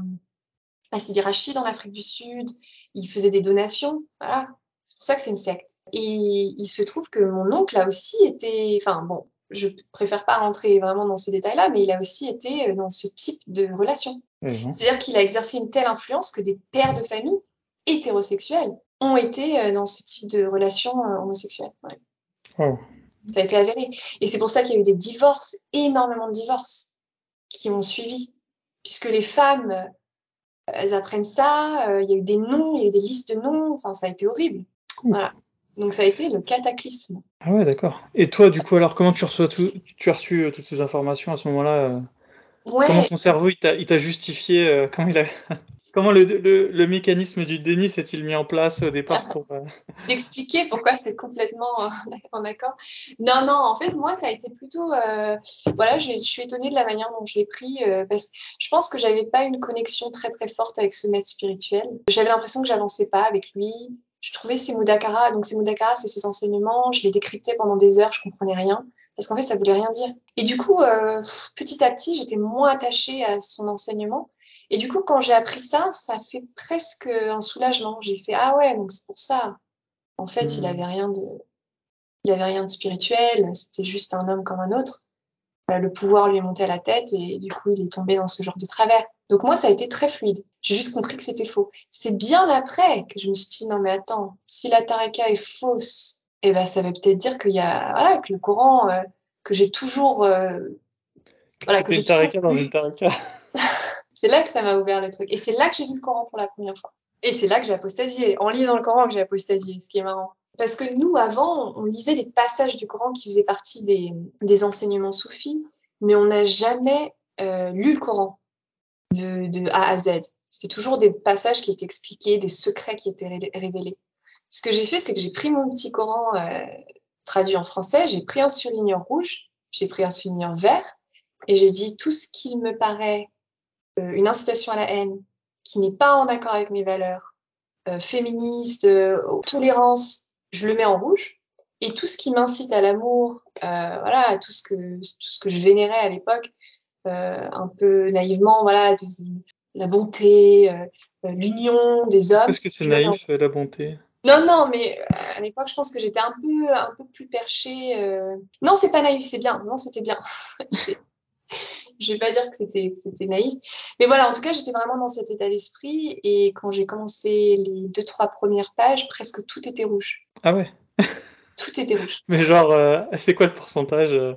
à Sidi Rachid en Afrique du Sud. Il faisait des donations. Voilà. C'est pour ça que c'est une secte. Et il se trouve que mon oncle a aussi été, enfin bon, je préfère pas rentrer vraiment dans ces détails-là, mais il a aussi été euh, dans ce type de relation. Mhm. C'est-à-dire qu'il a exercé une telle influence que des pères de famille hétérosexuels ont été euh, dans ce type de relation euh, homosexuelle. Ouais. Oh. Ça a été avéré. Et c'est pour ça qu'il y a eu des divorces, énormément de divorces qui ont suivi. Puisque les femmes, elles apprennent ça, il y a eu des noms, il y a eu des listes de noms, enfin, ça a été horrible. Voilà. Donc ça a été le cataclysme. Ah ouais, d'accord. Et toi, du coup, alors comment tu reçois tout, tu as reçu euh, toutes ces informations à ce moment-là Comment ton cerveau il t'a justifié Comment il a Comment le, le, le, mécanisme du déni s'est-il mis en place au départ pour euh, D'expliquer pourquoi c'est complètement euh, en accord. Non, non, en fait, moi, ça a été plutôt. Euh, voilà, je suis étonnée de la manière dont je l'ai pris euh, parce que je pense que j'avais pas une connexion très très forte avec ce maître spirituel. J'avais l'impression que j'avançais pas avec lui. Je trouvais ses Mudakara, donc ses Mudakara, c'est ses enseignements. Je les décryptais pendant des heures, je comprenais rien parce qu'en fait, ça voulait rien dire. Et du coup, petit à petit, j'étais moins attachée à son enseignement. Et du coup, quand j'ai appris ça, ça fait presque un soulagement. J'ai fait ah ouais, donc c'est pour ça. En fait, il hmm. avait rien de, il avait rien de spirituel. C'était juste un homme comme un autre. Euh, le pouvoir lui est monté à la tête et du coup, il est tombé dans ce genre de travers. Donc moi, ça a été très fluide. J'ai juste compris que c'était faux. C'est bien après que je me suis dit non mais attends, si la tareka est fausse, eh ben ça veut peut-être dire qu'il y a voilà que le Coran euh, que j'ai toujours euh, voilà que j'ai toujours dans une tareka. C'est là que ça m'a ouvert le truc. Et c'est là que j'ai lu le Coran pour la première fois. Et c'est là que j'ai apostasié. En lisant le Coran que j'ai apostasié, ce qui est marrant. Parce que nous, avant, on lisait des passages du Coran qui faisaient partie des, des enseignements soufis, mais on n'a jamais euh, lu le Coran de, de A à Z. C'était toujours des passages qui étaient expliqués, des secrets qui étaient révélés. Ce que j'ai fait, c'est que j'ai pris mon petit Coran euh, traduit en français, j'ai pris un surligneur rouge, j'ai pris un surligneur vert, et j'ai dit tout ce qui me paraît euh, une incitation à la haine, qui n'est pas en accord avec mes valeurs, euh, féministes, euh, tolérance, je le mets en rouge. Et tout ce qui m'incite à l'amour, euh, voilà, tout ce que tout ce que je vénérais à l'époque, un peu naïvement, voilà, la bonté, l'union des hommes. Est-ce que c'est naïf la bonté? Non, non, mais à l'époque, je pense que j'étais un peu, un peu plus perchée. Euh... Non, c'est pas naïf, c'est bien. Non, c'était bien. je vais pas dire que c'était, c'était naïf. Mais voilà, en tout cas, j'étais vraiment dans cet état d'esprit. Et quand j'ai commencé les deux, trois premières pages, presque tout était rouge. Ah ouais? Tout était rouge. Mais genre, euh, c'est quoi le pourcentage euh?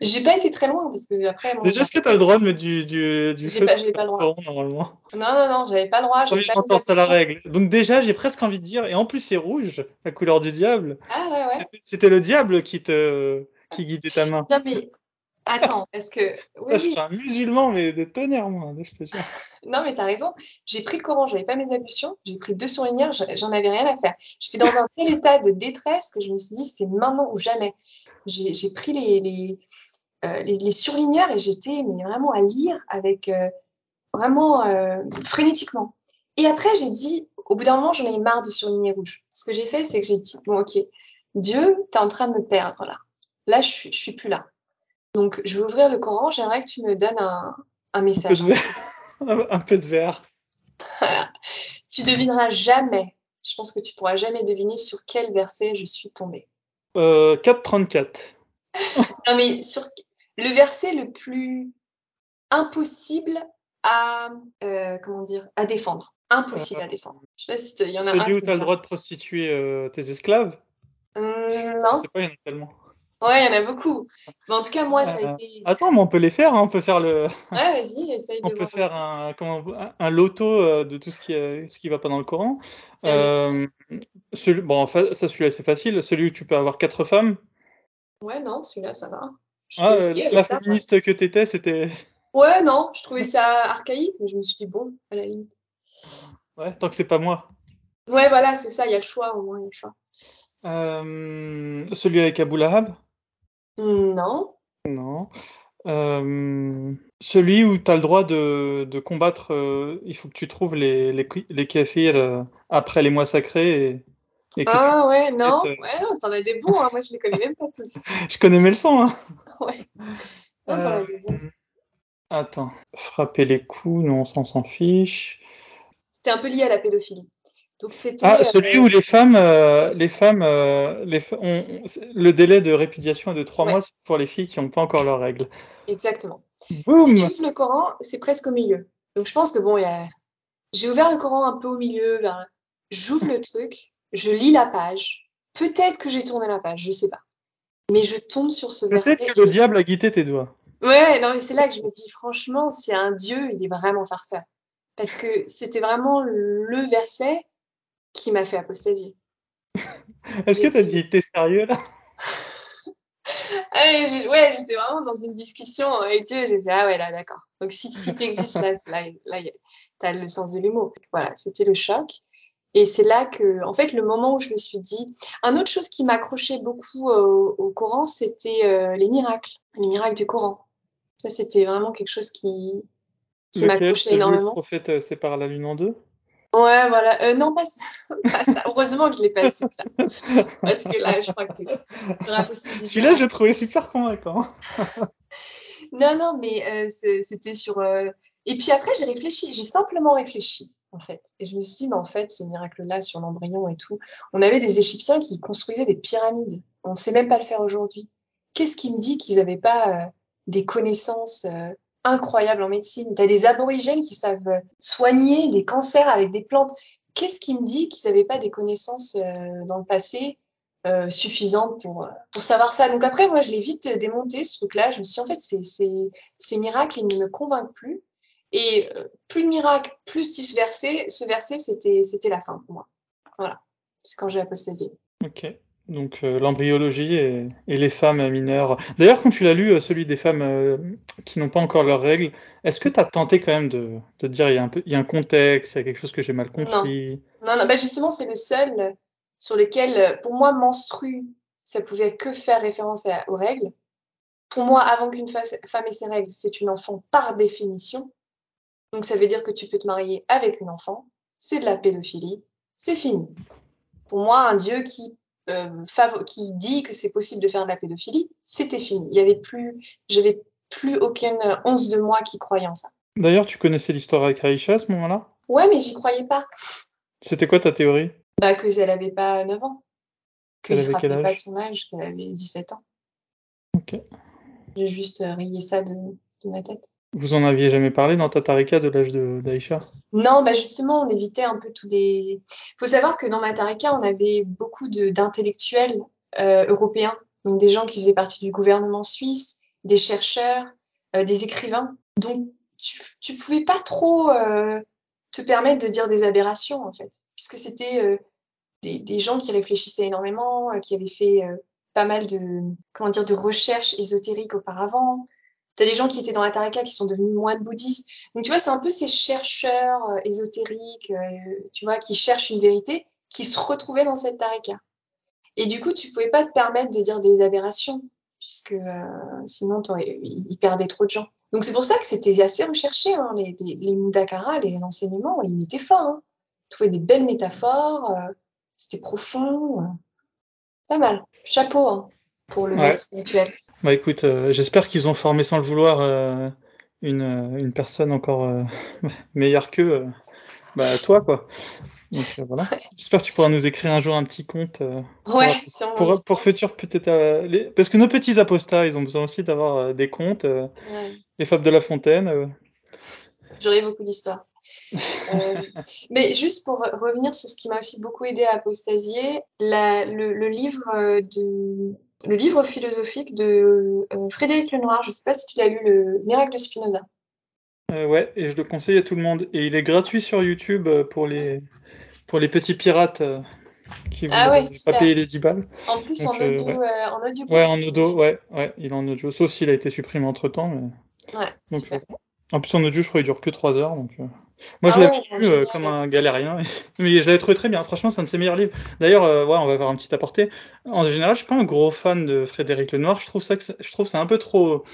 J'ai pas été très loin parce que après. Bon, Déjà, est-ce que t'as le droit de mettre du du du J'ai pas, j'ai pas le droit. normalement Non, non, non, j'avais pas le droit. Oui, j'entends ça la règle. Donc déjà, j'ai presque envie de dire, et en plus c'est rouge, la couleur du diable. Ah ouais, ouais. C'était- C'était le diable qui te qui guidait ta main. Non mais attends, parce que oui, Ça, je oui. suis un musulman, mais de tonnerre, moi, je te jure. Non, mais t'as raison. J'ai pris le Coran, j'avais pas mes ablutions, j'ai pris deux surligneurs, j'en avais rien à faire. J'étais dans un tel état de détresse que je me suis dit, c'est maintenant ou jamais. J'ai j'ai pris les, les, les, les surligneurs et j'étais mais vraiment à lire avec euh, vraiment euh, frénétiquement. Et après, j'ai dit, au bout d'un moment, j'en ai marre de surligner rouge. Ce que j'ai fait, c'est que j'ai dit, bon, ok, Dieu, t'es en train de me perdre là. Là, je suis, je suis plus là. Donc, je vais ouvrir le Coran, j'aimerais que tu me donnes un, un message. Un peu de- Un peu de verre. Voilà. Tu devineras jamais, je pense que tu pourras jamais deviner sur quel verset je suis tombée. Euh, 4,34. Non, mais sur le verset le plus impossible à, euh, comment dire, à défendre. Impossible à défendre. Je sais pas si il y en a un. Celui où qui t'as le droit de prostituer euh, tes esclaves? Je non, sais pas, il y en a tellement. ouais, il y en a beaucoup. Mais en tout cas, moi, ça a Euh, été. Attends, mais on peut les faire, hein, on peut faire le, Ouais, vas-y, essaye on de peut voir. faire un, comment, un- un loto euh, de tout ce qui, euh, ce qui va pas dans le Coran. Euh, celui, bon, ça, celui-là, c'est facile. Celui où tu peux avoir quatre femmes? Ouais, non, celui-là, ça va. Ah, euh, la ça, féministe que t'étais, c'était, Ouais, non, je trouvais ça archaïque, mais je me suis dit, bon, à la limite. ouais, tant que c'est pas moi. Ouais, voilà, c'est ça, il y a le choix, au moins, il y a le choix. Euh, celui avec Abu Lahab? Non. Non. Euh, celui où tu as le droit de, de combattre, euh, il faut que tu trouves les, les, les kafirs euh, après les mois sacrés. Et, Ah ouais, non, euh, ouais, t'en as des bons, hein. Moi, je les connais même pas tous. Je connais mes leçons, hein. Ouais. Non, t'en as des bons. Euh, Attends, frapper les coups, non, on s'en fiche. C'était un peu lié à la pédophilie. Donc, c'était. Ah, euh, celui où les femmes, euh, les femmes, euh, les, on- on- le délai de répudiation est de trois Ouais. mois pour les filles qui n'ont pas encore leurs règles. Exactement. Boum! Si tu ouvres le Coran, c'est presque au milieu. Donc, je pense que bon, il y a. J'ai ouvert le Coran un peu au milieu, vers. J'ouvre le truc, je lis la page. Peut-être que j'ai tourné la page, je sais pas. Mais je tombe sur ce verset. Peut-être que le diable a guidé tes doigts. Ouais, non, mais c'est là que je me dis, franchement, c'est un dieu, il est vraiment farceur. Parce que c'était vraiment le verset qui m'a fait apostasier. Est-ce que t'as dit, t'es sérieux là? Ah ouais, j'étais vraiment dans une discussion avec Dieu, j'ai fait, ah ouais, là, d'accord. Donc, si, si t'existes, là, là, là, t'as le sens de l'humour. Voilà, c'était le choc. Et c'est là que, en fait, le moment où je me suis dit, un autre chose qui m'accrochait beaucoup au, au Coran, c'était euh, les miracles, les miracles du Coran. Ça, c'était vraiment quelque chose qui, m'accrochait où Le énormément. prophète euh, sépare la lune en deux? Ouais, voilà. Euh, non, pas ça. pas ça. Heureusement que je l'ai pas su, ça. Parce que là, je crois que c'est. Celui-là, je le trouvais super convaincant. Non, non, mais euh, c'était sur. euh, Et puis après, j'ai réfléchi, j'ai simplement réfléchi, en fait. Et je me suis dit, mais en fait, ces miracles-là sur l'embryon et tout, on avait des Égyptiens qui construisaient des pyramides. On ne sait même pas le faire aujourd'hui. Qu'est-ce qui me dit qu'ils n'avaient pas euh, des connaissances euh, incroyables en médecine? Tu as des aborigènes qui savent euh, soigner des cancers avec des plantes. Qu'est-ce qui me dit qu'ils n'avaient pas des connaissances dans le passé euh, suffisantes pour, pour savoir ça? Donc après, moi, je l'ai vite démonté, ce truc-là. Je me suis dit, en fait, c'est- ces miracles, ils ne me convainquent plus. Et euh, plus de miracles, plus ce verset, ce verset, c'était c'était la fin pour moi. Voilà. C'est quand j'ai apostasié. Ok. Donc euh, l'embryologie et, les femmes mineures. D'ailleurs, quand tu l'as lu, euh, celui des femmes euh, qui n'ont pas encore leurs règles, est-ce que tu as tenté quand même de, de dire il y, a un peu, il y a un contexte, il y a quelque chose que j'ai mal compris? Non, non, bah justement, c'est le seul sur lequel, pour moi, menstru, ça pouvait que faire référence aux règles. Pour moi, avant qu'une femme ait ses règles, c'est une enfant par définition. Donc ça veut dire que tu peux te marier avec une enfant, c'est de la pédophilie, c'est fini. Pour moi, un Dieu qui euh, qui dit que c'est possible de faire de la pédophilie, c'était fini. Il y avait plus, j'avais plus aucune once de moi qui croyait en ça. D'ailleurs, tu connaissais l'histoire avec Aïcha à ce moment-là? Ouais, mais j'y croyais pas. C'était quoi ta théorie? Bah qu'elle avait pas 9 ans. Qu'elle ne se rappelait pas de son âge, qu'elle avait 17 ans. Ok. J'ai juste euh, rayé ça de ma tête. Vous en aviez jamais parlé dans Tatarika de l'âge d'Aïcha? Non, bah justement, on évitait un peu tous les. Il faut savoir que dans Matarika, on avait beaucoup d'intellectuels euh, européens, donc des gens qui faisaient partie du gouvernement suisse, des chercheurs, euh, des écrivains. Donc, tu, tu pouvais pas trop euh, te permettre de dire des aberrations, en fait, puisque c'était des, des, gens qui réfléchissaient énormément, qui avaient fait pas mal de, comment dire, de recherches ésotériques auparavant. T'as des gens qui étaient dans la tarika qui sont devenus moines bouddhistes. Donc, tu vois, c'est un peu ces chercheurs euh, ésotériques, euh, tu vois, qui cherchent une vérité, qui se retrouvaient dans cette tarika. Et du coup, tu pouvais pas te permettre de dire des aberrations, puisque euh, sinon, ils perdaient trop de gens. Donc, c'est pour ça que c'était assez recherché, hein, les, les, les Mudakara, les enseignements, ils étaient forts. Hein. Trouver des belles métaphores, c'était profond, pas mal. Chapeau hein, pour le ouais. spirituel. Bah écoute, euh, j'espère qu'ils ont formé sans le vouloir euh, une, euh, une, personne encore meilleure qu'eux, bah toi quoi. Donc voilà. J'espère que tu pourras nous écrire un jour un petit conte ouais, pour, pour, pour, futur peut-être parce que nos petits apostats, ils ont besoin aussi d'avoir des contes, ouais. les fables de La Fontaine. J'aurais beaucoup d'histoires. mais juste pour revenir sur ce qui m'a aussi beaucoup aidé à apostasier, la, le, le, livre de le livre philosophique de euh, Frédéric Lenoir. Je ne sais pas si tu l'as lu, Le Miracle de Spinoza. Euh, ouais, et je le conseille à tout le monde. Et il est gratuit sur YouTube euh, pour les, pour les petits pirates euh, qui ah vont ouais, pas payer les 10 balles. En plus, Donc, en, audio, ouais. Euh, en audio. Ouais, en audio, ouais, ouais, il est en audio. Sauf s'il a été supprimé entre temps. Mais... Ouais, Donc, super. En plus, en audio, je crois qu'il dure que 3 heures. Donc, moi, ah je l'ai ouais, lu euh, comme un galérien, mais je l'avais trouvé très bien. Franchement, c'est un de ses meilleurs livres. D'ailleurs, euh, ouais, on va faire un petit apporté. En général, je suis pas un gros fan de Frédéric Lenoir. Je trouve ça, que je trouve c'est un peu trop.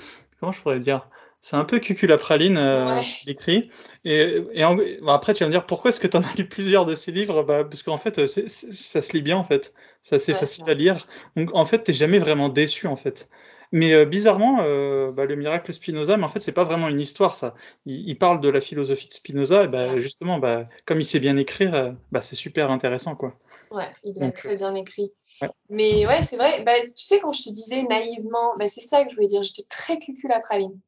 Comment je pourrais dire? C'est un peu cuculapraline euh, ouais. écrit. Et, et en... bon, après, tu vas me dire pourquoi est-ce que tu en as lu plusieurs de ces livres? Bah, Parce qu'en fait, c'est, ça se lit bien en fait. C'est assez facile à lire. Donc, en fait, t'es jamais vraiment déçu en fait. Mais euh, bizarrement, euh, bah, le miracle Spinoza, mais en fait, c'est pas vraiment une histoire, ça. Il, il parle de la philosophie de Spinoza, et bah, justement, bah, comme il sait bien écrire, euh, bah, c'est super intéressant, quoi. Ouais, il l'a très bien écrit. ouais. Mais ouais, c'est vrai. Bah, tu sais, quand je te disais naïvement, bah, c'est ça que je voulais dire. J'étais très cucul à praline.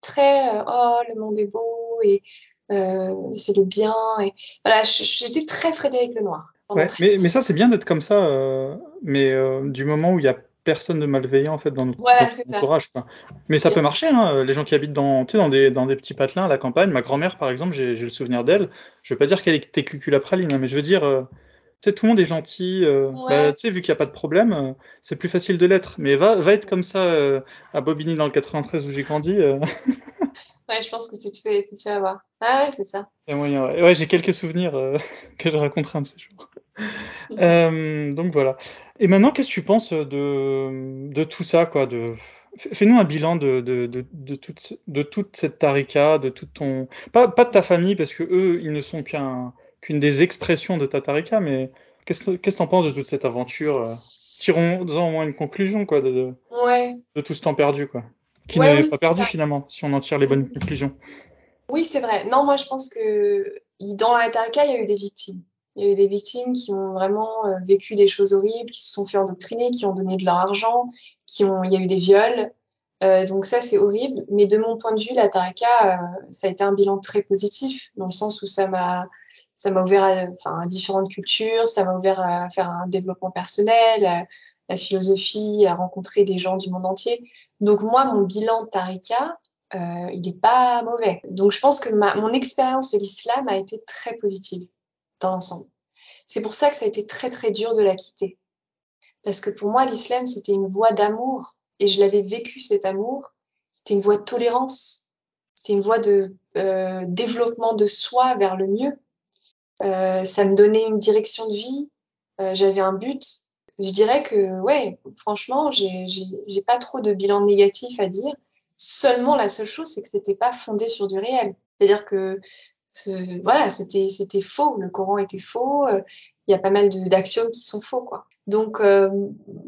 Très, euh, oh, le monde est beau et c'est le bien. Et voilà, j'étais très Frédéric Lenoir. Ouais, mais, mais ça, c'est bien d'être comme ça, mais du moment où il y a personne de malveillant en fait dans notre, Voilà, notre c'est ça. entourage. Mais ça peut marcher, hein. Les gens qui habitent dans, dans des, dans des petits patelins à la campagne. Ma grand-mère, par exemple, j'ai le souvenir d'elle. Je veux pas dire qu'elle était cuculapraline, hein, mais je veux dire, euh, tu sais, tout le monde est gentil. euh, bah, Ouais. tu sais, vu qu'il n'y a pas de problème, euh, c'est plus facile de l'être. Mais va, va être comme ça à Bobigny dans le 93 où j'ai grandi. Ouais, je pense que tu te fais, tu te vas voir. Ah ouais, c'est ça. Ouais. Ouais, j'ai quelques souvenirs que je raconterai un de ces jours. Euh, donc voilà. Et maintenant, qu'est-ce que tu penses de, de tout ça, quoi, de... Fais-nous un bilan de, de, de, de, toute, de toute cette tarika, de tout ton... Pas, pas de ta famille, parce que eux, ils ne sont qu'un, qu'une des expressions de ta tarika, mais qu'est-ce que qu'est-ce que t'en penses de toute cette aventure? euh? Tirons-en au moins une conclusion, quoi, de, de, Ouais. de tout ce temps perdu, quoi. Qui Ouais, n'est oui, pas perdu, ça. finalement, si on en tire les bonnes conclusions. Oui, c'est vrai. Non, moi, je pense que dans la Tarika, il y a eu des victimes. Il y a eu des victimes qui ont vraiment euh, vécu des choses horribles, qui se sont fait endoctriner, qui ont donné de leur argent, qui ont, il y a eu des viols. Euh, donc ça, c'est horrible. Mais de mon point de vue, la Tarika, euh, ça a été un bilan très positif, dans le sens où ça m'a, ça m'a ouvert à, enfin, à différentes cultures, ça m'a ouvert à faire un développement personnel, à la philosophie, à rencontrer des gens du monde entier. Donc moi, mon bilan Tarika, il n'est pas mauvais. Donc je pense que ma, mon expérience de l'islam a été très positive dans l'ensemble. C'est pour ça que ça a été très très dur de la quitter. Parce que pour moi, l'islam, c'était une voie d'amour. Et je l'avais vécu, cet amour. C'était une voie de tolérance. C'était une voie de euh, développement de soi vers le mieux. Euh, ça me donnait une direction de vie. Euh, J'avais un but. Je dirais que, ouais, franchement, j'ai pas trop de bilan négatif à dire. Seulement, la seule chose, c'est que c'était pas fondé sur du réel. C'est-à-dire que voilà, c'était c'était faux. Le Coran était faux. Euh, il y a pas mal d'axiomes qui sont faux, quoi. Donc euh,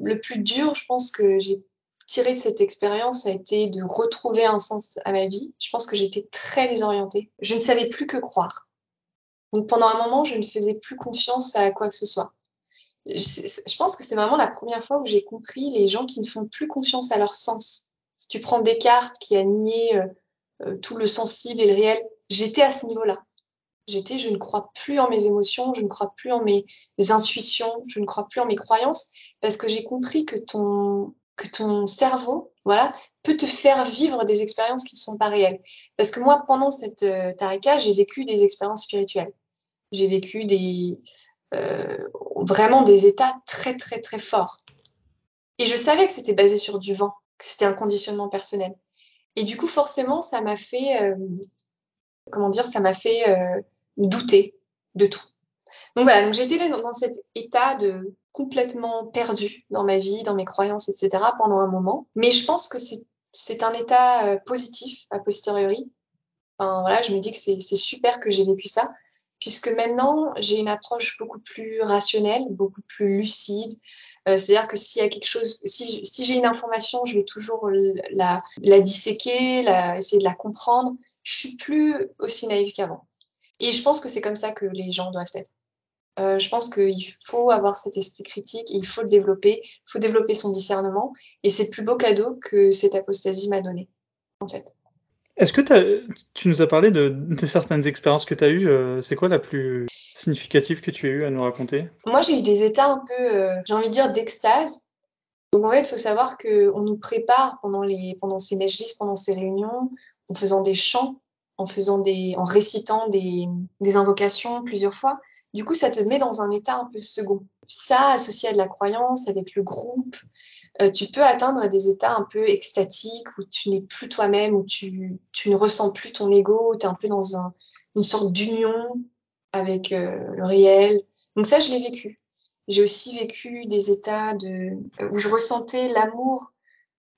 le plus dur, je pense que j'ai tiré de cette expérience, ça a été de retrouver un sens à ma vie. Je pense que j'étais très désorientée. Je ne savais plus que croire. Donc pendant un moment, je ne faisais plus confiance à quoi que ce soit. Je, pense que c'est vraiment la première fois où j'ai compris les gens qui ne font plus confiance à leur sens. Si tu prends Descartes qui a nié euh, tout le sensible et le réel, j'étais à ce niveau-là. J'étais, je ne crois plus en mes émotions, je ne crois plus en mes intuitions, je ne crois plus en mes croyances, parce que j'ai compris que ton, que ton cerveau, voilà, peut te faire vivre des expériences qui ne sont pas réelles. Parce que moi, pendant cette euh, tarika, j'ai vécu des expériences spirituelles. J'ai vécu des, euh, vraiment des états très, très, très forts. Et je savais que c'était basé sur du vent, que c'était un conditionnement personnel. Et du coup, forcément, ça m'a fait, euh, comment dire, ça m'a fait euh, douter de tout. Donc voilà, donc j'étais dans, dans cet état de complètement perdu dans ma vie, dans mes croyances, etc. pendant un moment. Mais je pense que c'est un état euh, positif a posteriori. Voilà, je me dis que c'est super que j'ai vécu ça, puisque maintenant j'ai une approche beaucoup plus rationnelle, beaucoup plus lucide. Euh, C'est-à-dire que s'il y a quelque chose, si, si j'ai une information, je vais toujours la, la disséquer, la, essayer de la comprendre. Je suis plus aussi naïve qu'avant. Et je pense que c'est comme ça que les gens doivent être. Euh, je pense qu'il faut avoir cet esprit critique, il faut le développer, il faut développer son discernement, et c'est le plus beau cadeau que cette apostasie m'a donné, en fait. Est-ce que tu nous as parlé de, de certaines expériences que tu as eues euh, C'est quoi la plus significative que tu as eue à nous raconter? Moi, j'ai eu des états un peu, euh, j'ai envie de dire, d'extase. Donc, en fait, il faut savoir qu'on nous prépare pendant, les, pendant ces mejlis, pendant ces réunions, en faisant des chants, en, faisant des, en récitant des, des invocations plusieurs fois. Du coup, ça te met dans un état un peu second. Ça, associé à de la croyance, avec le groupe, euh, tu peux atteindre des états un peu extatiques où tu n'es plus toi-même, où tu, tu, ne ressens plus ton ego, où tu es un peu dans un, une sorte d'union avec euh, le réel. Donc ça, je l'ai vécu. J'ai aussi vécu des états de, où je ressentais l'amour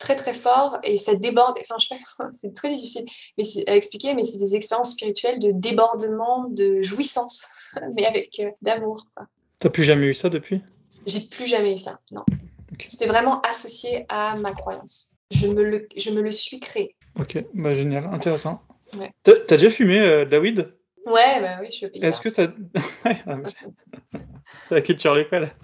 très très fort et ça déborde. Enfin, je sais pas, c'est très difficile mais à expliquer, mais c'est des expériences spirituelles de débordement, de jouissance, mais avec euh, d'amour. T'as plus jamais eu ça depuis? J'ai plus jamais eu ça, non. Okay. C'était vraiment associé à ma croyance. Je me le, je me le suis créé. Ok, bah génial, intéressant. Ouais. T'as déjà fumé, euh, David Ouais, bah oui, je suis au. Est-ce que ça. c'est la culture locale.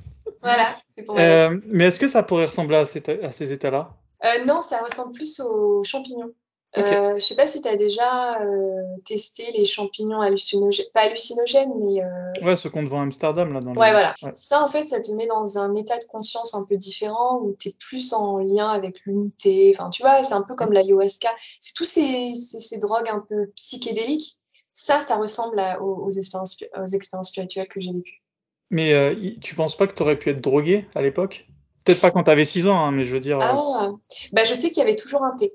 Voilà. Pour euh, mais est-ce que ça pourrait ressembler à ces, à ces états-là? Euh, Non, ça ressemble plus aux champignons. Okay. Euh, je sais pas si tu as déjà euh, testé les champignons hallucinogènes, pas hallucinogènes, mais. Ouais, ce qu'on te vend à Amsterdam, là. Dans ouais, voilà. Ouais. Ça, en fait, ça te met dans un état de conscience un peu différent où tu es plus en lien avec l'unité. Enfin, tu vois, c'est un peu comme l'ayahuasca. C'est tous ces, ces, ces, drogues un peu psychédéliques. Ça, ça ressemble à, aux, aux, expériences, aux expériences spirituelles que j'ai vécues. Mais tu penses pas que tu aurais pu être drogué à l'époque? Peut-être pas quand tu avais 6 ans, hein, mais je veux dire. Ah, bah, je sais qu'il y avait toujours un thé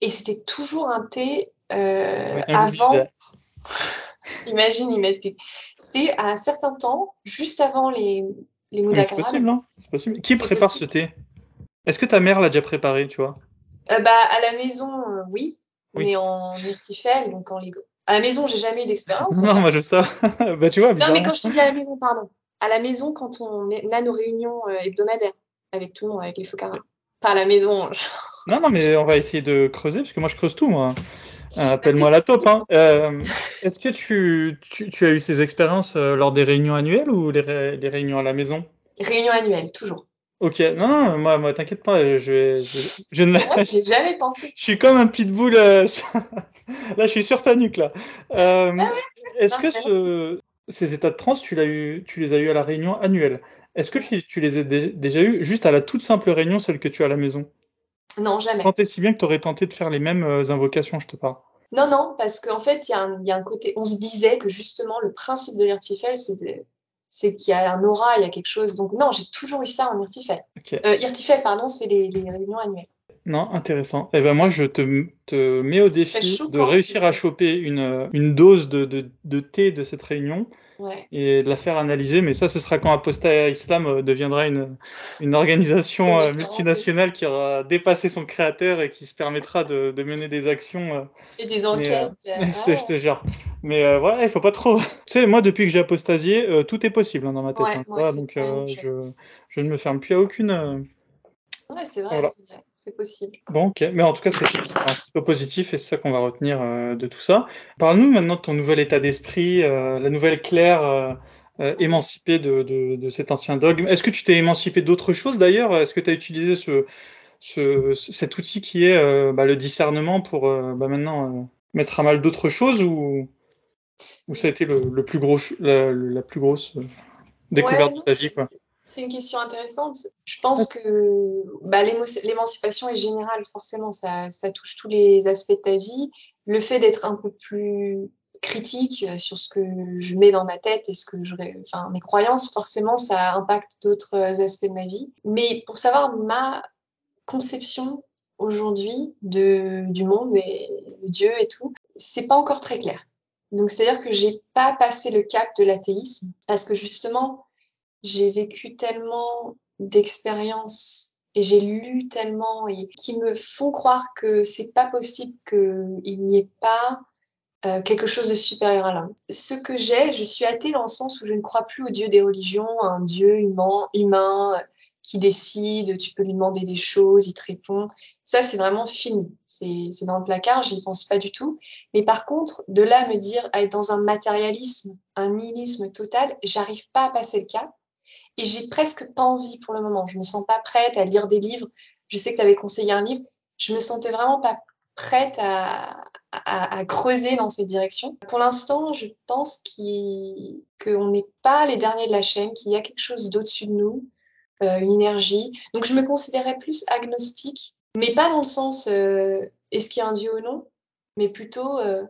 et c'était toujours un thé euh, avant. Imagine, mettaient. C'était à un certain temps, juste avant les, les. C'est possible, hein C'est possible. Qui prépare possible. ce thé? Est-ce que ta mère l'a déjà préparé, tu vois? Euh, Bah, à la maison, euh, oui, oui, mais en Mirtifel, donc en Lego. À la maison, j'ai jamais eu d'expérience. Non, moi je sais. bah, tu vois. Non, mais quand je te dis à la maison, pardon. À la maison, quand on a nos réunions euh, hebdomadaires avec tout le monde, avec les Fokara. Pas à la maison. Non, non, mais on va essayer de creuser, parce que moi je creuse tout, moi. Euh, Appelle-moi la top. Hein. Euh, Est-ce que tu, tu, tu, as eu ces expériences euh, lors des réunions annuelles ou les, ré les réunions à la maison? Réunions annuelles, toujours. Ok, non, non, moi, moi t'inquiète pas, je vais. Je, je ne ouais, J'ai jamais pensé. Je suis comme un pitbull. Euh, là, je suis sur ta nuque, là. Ah ouais Est-ce que ce, ces états de transe, tu, as eu, tu les as eu à la réunion annuelle Est-ce que tu, tu les as déjà eu juste à la toute simple réunion, celle que tu as à la maison? Non, jamais. Tentais si bien que tu aurais tenté de faire les mêmes euh, invocations, je te parle. Non, non, parce qu'en fait, il y, y, a un côté. On se disait que justement, le principe de l'Irtifel, c'est qu'il y a un aura, il y a quelque chose. Donc non, j'ai toujours eu ça en Irtifel. Ok. Euh, Irtifel, pardon, c'est les, les réunions annuelles. Non, intéressant. Eh ben moi, je te, te mets au défi de réussir à choper une, une dose de, de, de thé de cette réunion Ouais. et de la faire analyser. Mais ça, ce sera quand Apostat Islam euh, deviendra une, une organisation euh, multinationale qui aura dépassé son créateur et qui se permettra de, de mener des actions. euh, Et des enquêtes. euh, je, ouais. je te jure. Mais voilà, il faut pas trop. Tu sais, moi, depuis que j'ai apostasié, tout est possible hein, dans ma tête. Ouais, hein, moi aussi, donc je, je ne me ferme plus à aucune. Ouais, c'est vrai, Voilà. c'est vrai, c'est possible. Bon, ok. Mais en tout cas, c'est un peu positif et c'est ça qu'on va retenir euh, de tout ça. Parle-nous maintenant de ton nouvel état d'esprit, euh, la nouvelle Claire euh, émancipée de, de, de cet ancien dogme. Est-ce que tu t'es émancipé d'autres choses d'ailleurs? Est-ce que tu as utilisé ce, ce, cet outil qui est bah, le discernement pour bah, maintenant mettre à mal d'autres choses ou, ou ça a été le, le plus gros, la, la plus grosse découverte Ouais, non, de ta vie, quoi? C'est une question intéressante. Je pense que bah, l'émancipation est générale, forcément, ça, ça touche tous les aspects de ta vie. Le fait d'être un peu plus critique euh, sur ce que je mets dans ma tête et ce que je, enfin, mes croyances, forcément, ça impacte d'autres euh, aspects de ma vie. Mais pour savoir ma conception aujourd'hui de, du monde et de Dieu et tout, c'est pas encore très clair. Donc, c'est-à-dire que j'ai pas passé le cap de l'athéisme parce que justement, j'ai vécu tellement d'expériences et j'ai lu tellement et qui me font croire que c'est pas possible qu'il n'y ait pas euh, quelque chose de supérieur à l'homme. Ce que j'ai, je suis athée dans le sens où je ne crois plus au Dieu des religions, un Dieu humain, humain qui décide, tu peux lui demander des choses, il te répond. Ça, c'est vraiment fini. C'est dans le placard, j'y pense pas du tout. Mais par contre, de là à me dire à être dans un matérialisme, un nihilisme total, j'arrive pas à passer le cap. Et j'ai presque pas envie pour le moment. Je me sens pas prête à lire des livres. Je sais que tu avais conseillé un livre. Je me sentais vraiment pas prête à, creuser dans cette direction. Pour l'instant, je pense qu'on n'est pas les derniers de la chaîne, qu'il y a quelque chose d'au-dessus de nous, euh, une énergie. Donc je me considérais plus agnostique, mais pas dans le sens euh, est-ce qu'il y a un Dieu ou non, mais plutôt euh,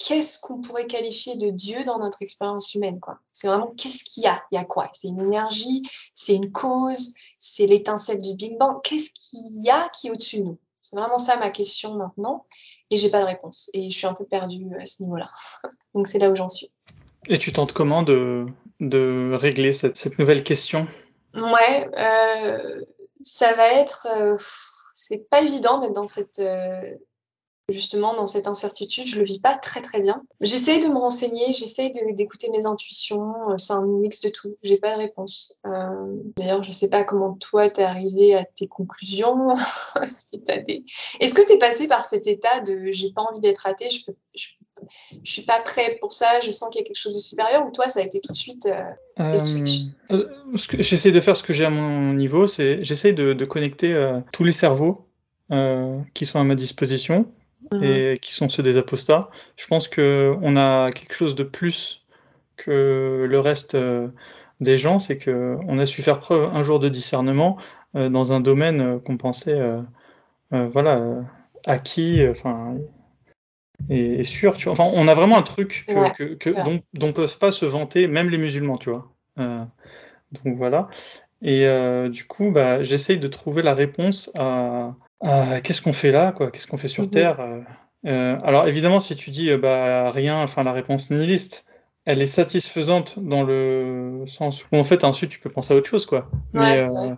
qu'est-ce qu'on pourrait qualifier de Dieu dans notre expérience humaine, quoi. C'est vraiment qu'est-ce qu'il y a? Il y a quoi? C'est une énergie, c'est une cause, c'est l'étincelle du Big Bang. Qu'est-ce qu'il y a qui est au-dessus de nous? C'est vraiment ça ma question maintenant, et j'ai pas de réponse. Et je suis un peu perdue à ce niveau-là. Donc c'est là où j'en suis. Et tu tentes comment de, de régler cette, cette nouvelle question? Ouais, euh, ça va être, euh, c'est pas évident d'être dans cette, euh, justement, dans cette incertitude. Je le vis pas très très bien. J'essaye de me renseigner, j'essaye de- d'écouter mes intuitions. euh, C'est un mix de tout. J'ai pas de réponse. Euh, d'ailleurs, je sais pas comment toi t'es arrivé à tes conclusions. Si t'as des, est-ce que t'es passé par cet état de j'ai pas envie d'être athée, je peux, je, je suis pas prêt pour ça, je sens qu'il y a quelque chose de supérieur, ou toi ça a été tout de suite euh, Euh, switch? j'essaie de faire ce que j'ai à mon niveau, c'est j'essaie de, de connecter tous les cerveaux qui sont à ma disposition Mhm. et qui sont ceux des apostats. Je pense que on a quelque chose de plus que le reste euh, des gens, c'est que on a su faire preuve un jour de discernement euh, dans un domaine euh, qu'on pensait voilà acquis, enfin et, sûr. Tu vois. Enfin, on a vraiment un truc que, que, que- dont, dont peuvent pas se vanter même les musulmans, tu vois. Euh, donc voilà. Et euh, du coup, bah, j'essaye de trouver la réponse à, à qu'est-ce qu'on fait là, quoi, qu'est-ce qu'on fait sur Mhm. Terre. euh. Euh, alors évidemment, si tu dis euh, bah rien, enfin la réponse nihiliste, elle est satisfaisante dans le sens où en fait ensuite tu peux penser à autre chose, quoi. Ouais, Mais c'est euh,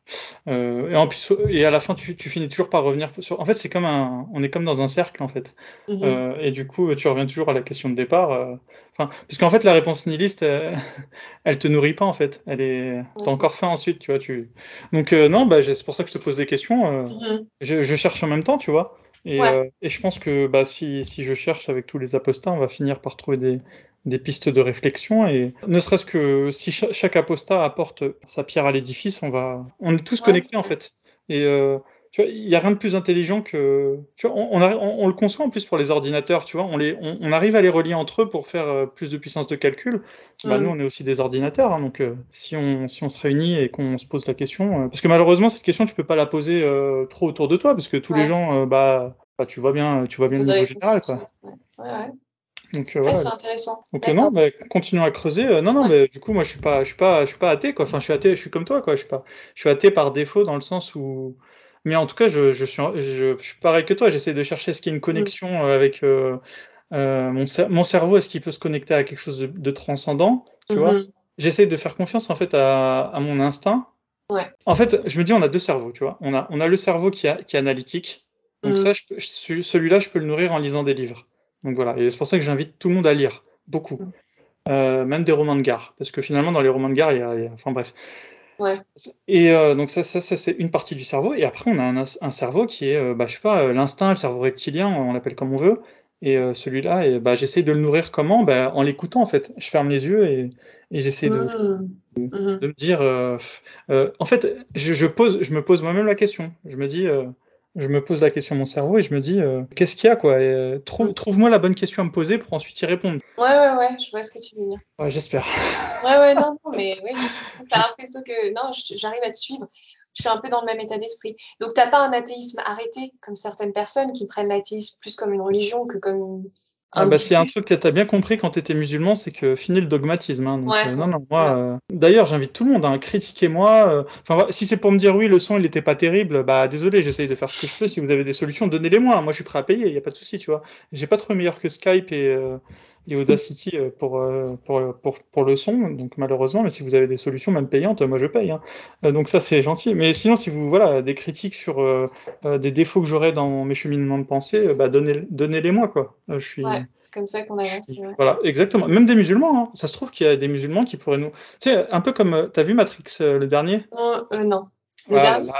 euh, et en plus et à la fin tu, tu finis toujours par revenir sur. En fait, c'est comme un, on est comme dans un cercle en fait. Mhm. Euh, et du coup, tu reviens toujours à la question de départ. Enfin, parce qu'en fait, la réponse nihiliste, elle, elle te nourrit pas en fait. Elle est, Ouais, t'as encore faim ensuite, tu vois. Tu. Donc non, bah c'est pour ça que je te pose des questions. Mhm. je, je cherche en même temps, tu vois. Et, Ouais. euh, et je pense que bah si si je cherche avec tous les apostats, on va finir par trouver des des pistes de réflexion et ne serait-ce que si cha- chaque apostat apporte sa pierre à l'édifice, on va, on est tous Ouais, connectés en fait. Et euh, tu vois, il y a rien de plus intelligent que, tu vois, on, on, on- on le conçoit en plus pour les ordinateurs, tu vois, on les, on, arrive à les relier entre eux pour faire euh, plus de puissance de calcul. Bah Mhm. nous, on est aussi des ordinateurs, hein, donc euh, si on si on se réunit et qu'on se pose la question, euh, parce que malheureusement cette question tu peux pas la poser trop autour de toi, parce que tous les gens, bah, bah, tu vois bien, tu vois bien le niveau général, quoi. ouais. Donc, ouais, c'est intéressant. Donc non, bah, continuons à creuser. non, non, mais du coup, moi, je suis pas, je suis pas, je suis pas athée, quoi. Enfin, je suis athée, je suis comme toi, quoi. Je suis pas, je suis athée par défaut dans le sens où, mais en tout cas, je, je suis, je, je suis pareil que toi. J'essaie de chercher ce qu'il y a une mm. connexion avec euh, mon, mon, cerveau. Est-ce qu'il peut se connecter à quelque chose de, de transcendant, tu vois? Mm-hmm. J'essaie de faire confiance en fait à, à mon instinct. Ouais. En fait, je me dis, on a deux cerveaux, tu vois. On a, on a le cerveau qui, a, qui est analytique. Donc mm. ça, celui-là, je peux le nourrir en lisant des livres. Donc voilà, et c'est pour ça que j'invite tout le monde à lire, beaucoup. Mm. Euh, même des romans de gare, parce que finalement, dans les romans de gare, il y a, il y a enfin bref. Ouais. Et euh, donc ça, ça, ça c'est une partie du cerveau. Et après, on a un, un cerveau qui est, euh, bah, je sais pas, l'instinct, le cerveau reptilien, on l'appelle comme on veut. Et euh, celui-là, et, bah, j'essaie de le nourrir comment? Bah, En l'écoutant, en fait. Je ferme les yeux et, et j'essaie de, mmh. de, mmh. de, me dire... en fait, je, je, pose, je me pose moi-même la question. Je me dis je me pose la question mon cerveau et je me dis euh, qu'est-ce qu'il y a quoi euh, trouve, Trouve-moi la bonne question à me poser pour ensuite y répondre. Ouais ouais ouais, je vois ce que tu veux dire. Ouais, j'espère. Ouais ouais non non mais oui, t'as l'impression que non, j'arrive à te suivre. Je suis un peu dans le même état d'esprit. Donc t'as pas un athéisme arrêté comme certaines personnes qui prennent l'athéisme plus comme une religion que comme ah bah c'est un truc que tu as bien compris quand tu étais musulman, c'est que fini le dogmatisme. Hein, ouais, euh, non, non, moi. Euh, d'ailleurs, j'invite tout le monde à hein, critiquer-moi. Euh, enfin, si c'est pour me dire oui, le son il était pas terrible, bah désolé, j'essaye de faire ce que je peux. Si vous avez des solutions, donnez-les-moi. Moi, je suis prêt à payer, il y a pas de souci, tu vois. J'ai pas trop meilleur que Skype et et Audacity euh, pour, euh, pour, pour, pour, le son. Donc malheureusement, mais si vous avez des solutions même payantes, moi je paye. Hein. Euh, donc ça c'est gentil. Mais sinon, si vous voilà des critiques sur des défauts que j'aurais dans mes cheminements de pensée, bah donnez, donnez-les moi quoi. je suis. Ouais, c'est comme ça qu'on avance. Voilà, exactement. Même des musulmans. Hein. Ça se trouve qu'il y a des musulmans qui pourraient nous. Tu sais, un peu comme t'as vu Matrix le dernier? Non. Le dernier?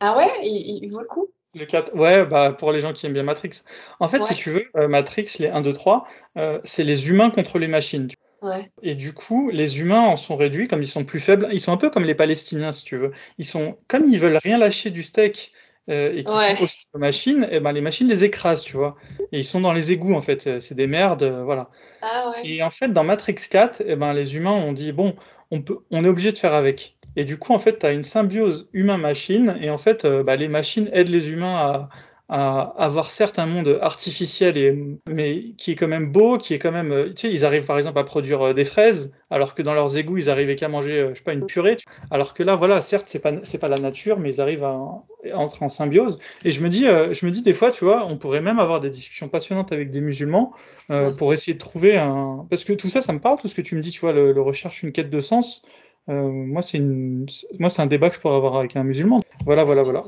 Ah ouais, il, il vaut le coup? Le 4, ouais, bah, pour les gens qui aiment bien Matrix. En fait, si tu veux, euh, Matrix, les 1, 2, 3, euh, c'est les humains contre les machines. Ouais. Et du coup, les humains en sont réduits, comme ils sont plus faibles. Ils sont un peu comme les Palestiniens, si tu veux. Ils sont, comme ils veulent rien lâcher du steak euh, et qu'ils ouais. sont aussi aux machines, et eh ben les machines les écrasent, tu vois. Et ils sont dans les égouts, en fait. C'est des merdes, euh, voilà. Ah ouais. Et en fait, dans Matrix 4, eh ben les humains ont dit bon, on peut, on est obligé de faire avec. Et du coup, en fait, tu as une symbiose humain-machine, et en fait, euh, bah, les machines aident les humains à, à avoir certes un monde artificiel et mais qui est quand même beau, qui est quand même tu sais ils arrivent par exemple à produire euh, des fraises alors que dans leurs égouts ils arrivaient qu'à manger euh, je sais pas une purée alors que là voilà certes c'est pas c'est pas la nature mais ils arrivent à, entrer en symbiose. Et je me dis euh, je me dis des fois tu vois on pourrait même avoir des discussions passionnantes avec des musulmans euh, pour essayer de trouver un parce que tout ça ça me parle tout ce que tu me dis tu vois le, le recherche une quête de sens euh, moi, c'est une, moi, c'est un débat que je pourrais avoir avec un musulman. Voilà, voilà, voilà.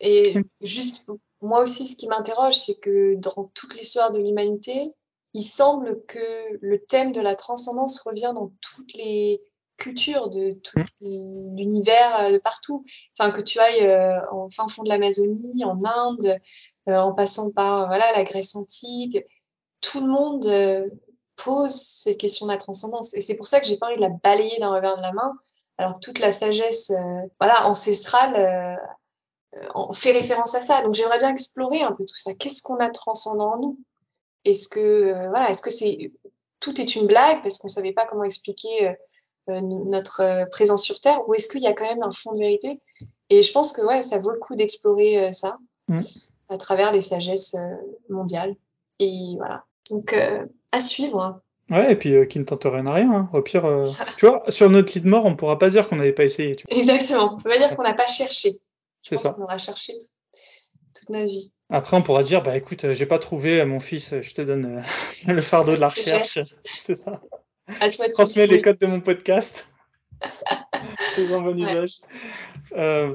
Et juste, moi aussi, ce qui m'interroge, c'est que dans toute l'histoire de l'humanité, il semble que le thème de la transcendance revient dans toutes les cultures de tout mm. l'univers, euh, de partout. Enfin, que tu ailles euh, en fin fond de l'Amazonie, en Inde, en passant par voilà la Grèce antique, tout le monde pose cette question de la transcendance. Et c'est pour ça que j'ai pas envie de la balayer d'un revers de la main, alors que toute la sagesse euh, voilà, ancestrale euh, fait référence à ça. Donc j'aimerais bien explorer un peu tout ça. Qu'est-ce qu'on a transcendant en nous? Est-ce que euh, voilà, est-ce que c'est tout est une blague parce qu'on savait pas comment expliquer euh, notre présence sur Terre, ou est-ce qu'il y a quand même un fond de vérité? Et je pense que ouais, ça vaut le coup d'explorer ça mmh. à travers les sagesses mondiales. Et voilà. Donc à suivre. Ouais, et puis euh, qui ne tente rien à rien. Hein. Au pire, euh, tu vois, sur notre lit de mort, on pourra pas dire qu'on n'avait pas essayé. Tu vois. Exactement. On peut pas dire qu'on n'a pas cherché. C'est ça. On aura cherché toute notre vie. Après, on pourra dire, bah écoute, euh, j'ai pas trouvé mon fils, je te donne le fardeau de la recherche. C'est ça. À toi de Transmets les codes de mon podcast. C'est un bon usage.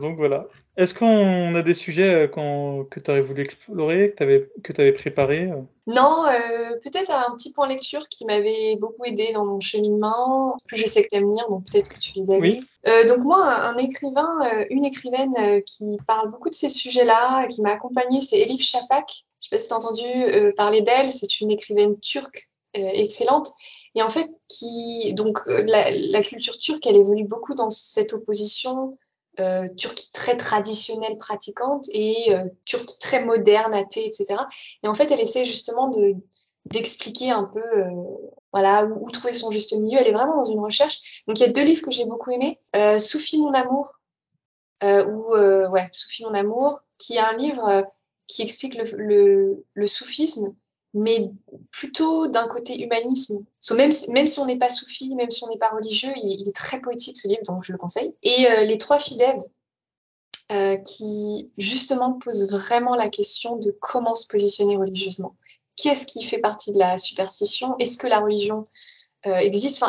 donc voilà. Est-ce qu'on a des sujets euh, que tu aurais voulu explorer, que tu avais, préparé euh? Non, euh, peut-être un petit point lecture qui m'avait beaucoup aidé dans mon cheminement. Plus je sais que tu aimes lire, donc peut-être que tu les as oui. Euh, donc moi, un écrivain, une écrivaine qui parle beaucoup de ces sujets-là, qui m'a accompagnée, c'est Elif Shafak. Je sais pas si tu as entendu parler d'elle, c'est une écrivaine turque excellente. Et en fait, qui donc la, la culture turque, elle évolue beaucoup dans cette opposition euh, Turquie très traditionnelle pratiquante et euh, Turquie très moderne, athée, etc. Et en fait, elle essaie justement de d'expliquer un peu euh, voilà où, trouver son juste milieu. Elle est vraiment dans une recherche. Donc il y a deux livres que j'ai beaucoup aimés. Euh, Soufi mon amour euh, ou euh, ouais Soufi mon amour, qui est un livre qui explique le, le, le soufisme mais plutôt d'un côté humanisme. So, même, si, même si on n'est pas soufi, même si on n'est pas religieux, il, est très poétique ce livre, donc je le conseille. Et euh, les trois filles d'Ève, euh, qui justement posent vraiment la question de comment se positionner religieusement. Qu'est-ce qui fait partie de la superstition? Est-ce que la religion euh, existe?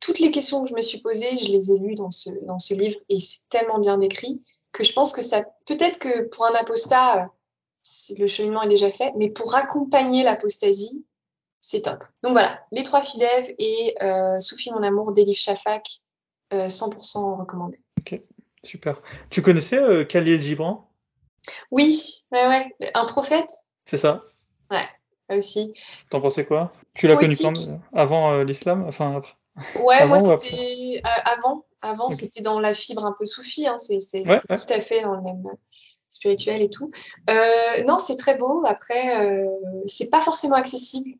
Toutes les questions que je me suis posées, je les ai lues dans ce, dans ce livre et c'est tellement bien décrit que je pense que ça, peut-être que pour un apostat, euh, le cheminement est déjà fait, mais pour accompagner l'apostasie, c'est top. Donc voilà, les trois fidèves et euh, Soufi mon amour d'Elif Shafak, euh, 100% recommandé. Ok, super. Tu connaissais euh, Khalil Gibran? Oui, ouais, ouais, un prophète? C'est ça. Ouais, ça aussi. T'en pensais quoi? Tu l'as connu quand avant euh, l'islam, enfin après. Ouais, avant, moi c'était avant. Avant, okay. c'était dans la fibre un peu soufie, hein. c'est ouais, ouais. tout à fait dans le même spirituel et tout. Euh, non, c'est très beau. Après, euh, c'est pas forcément accessible.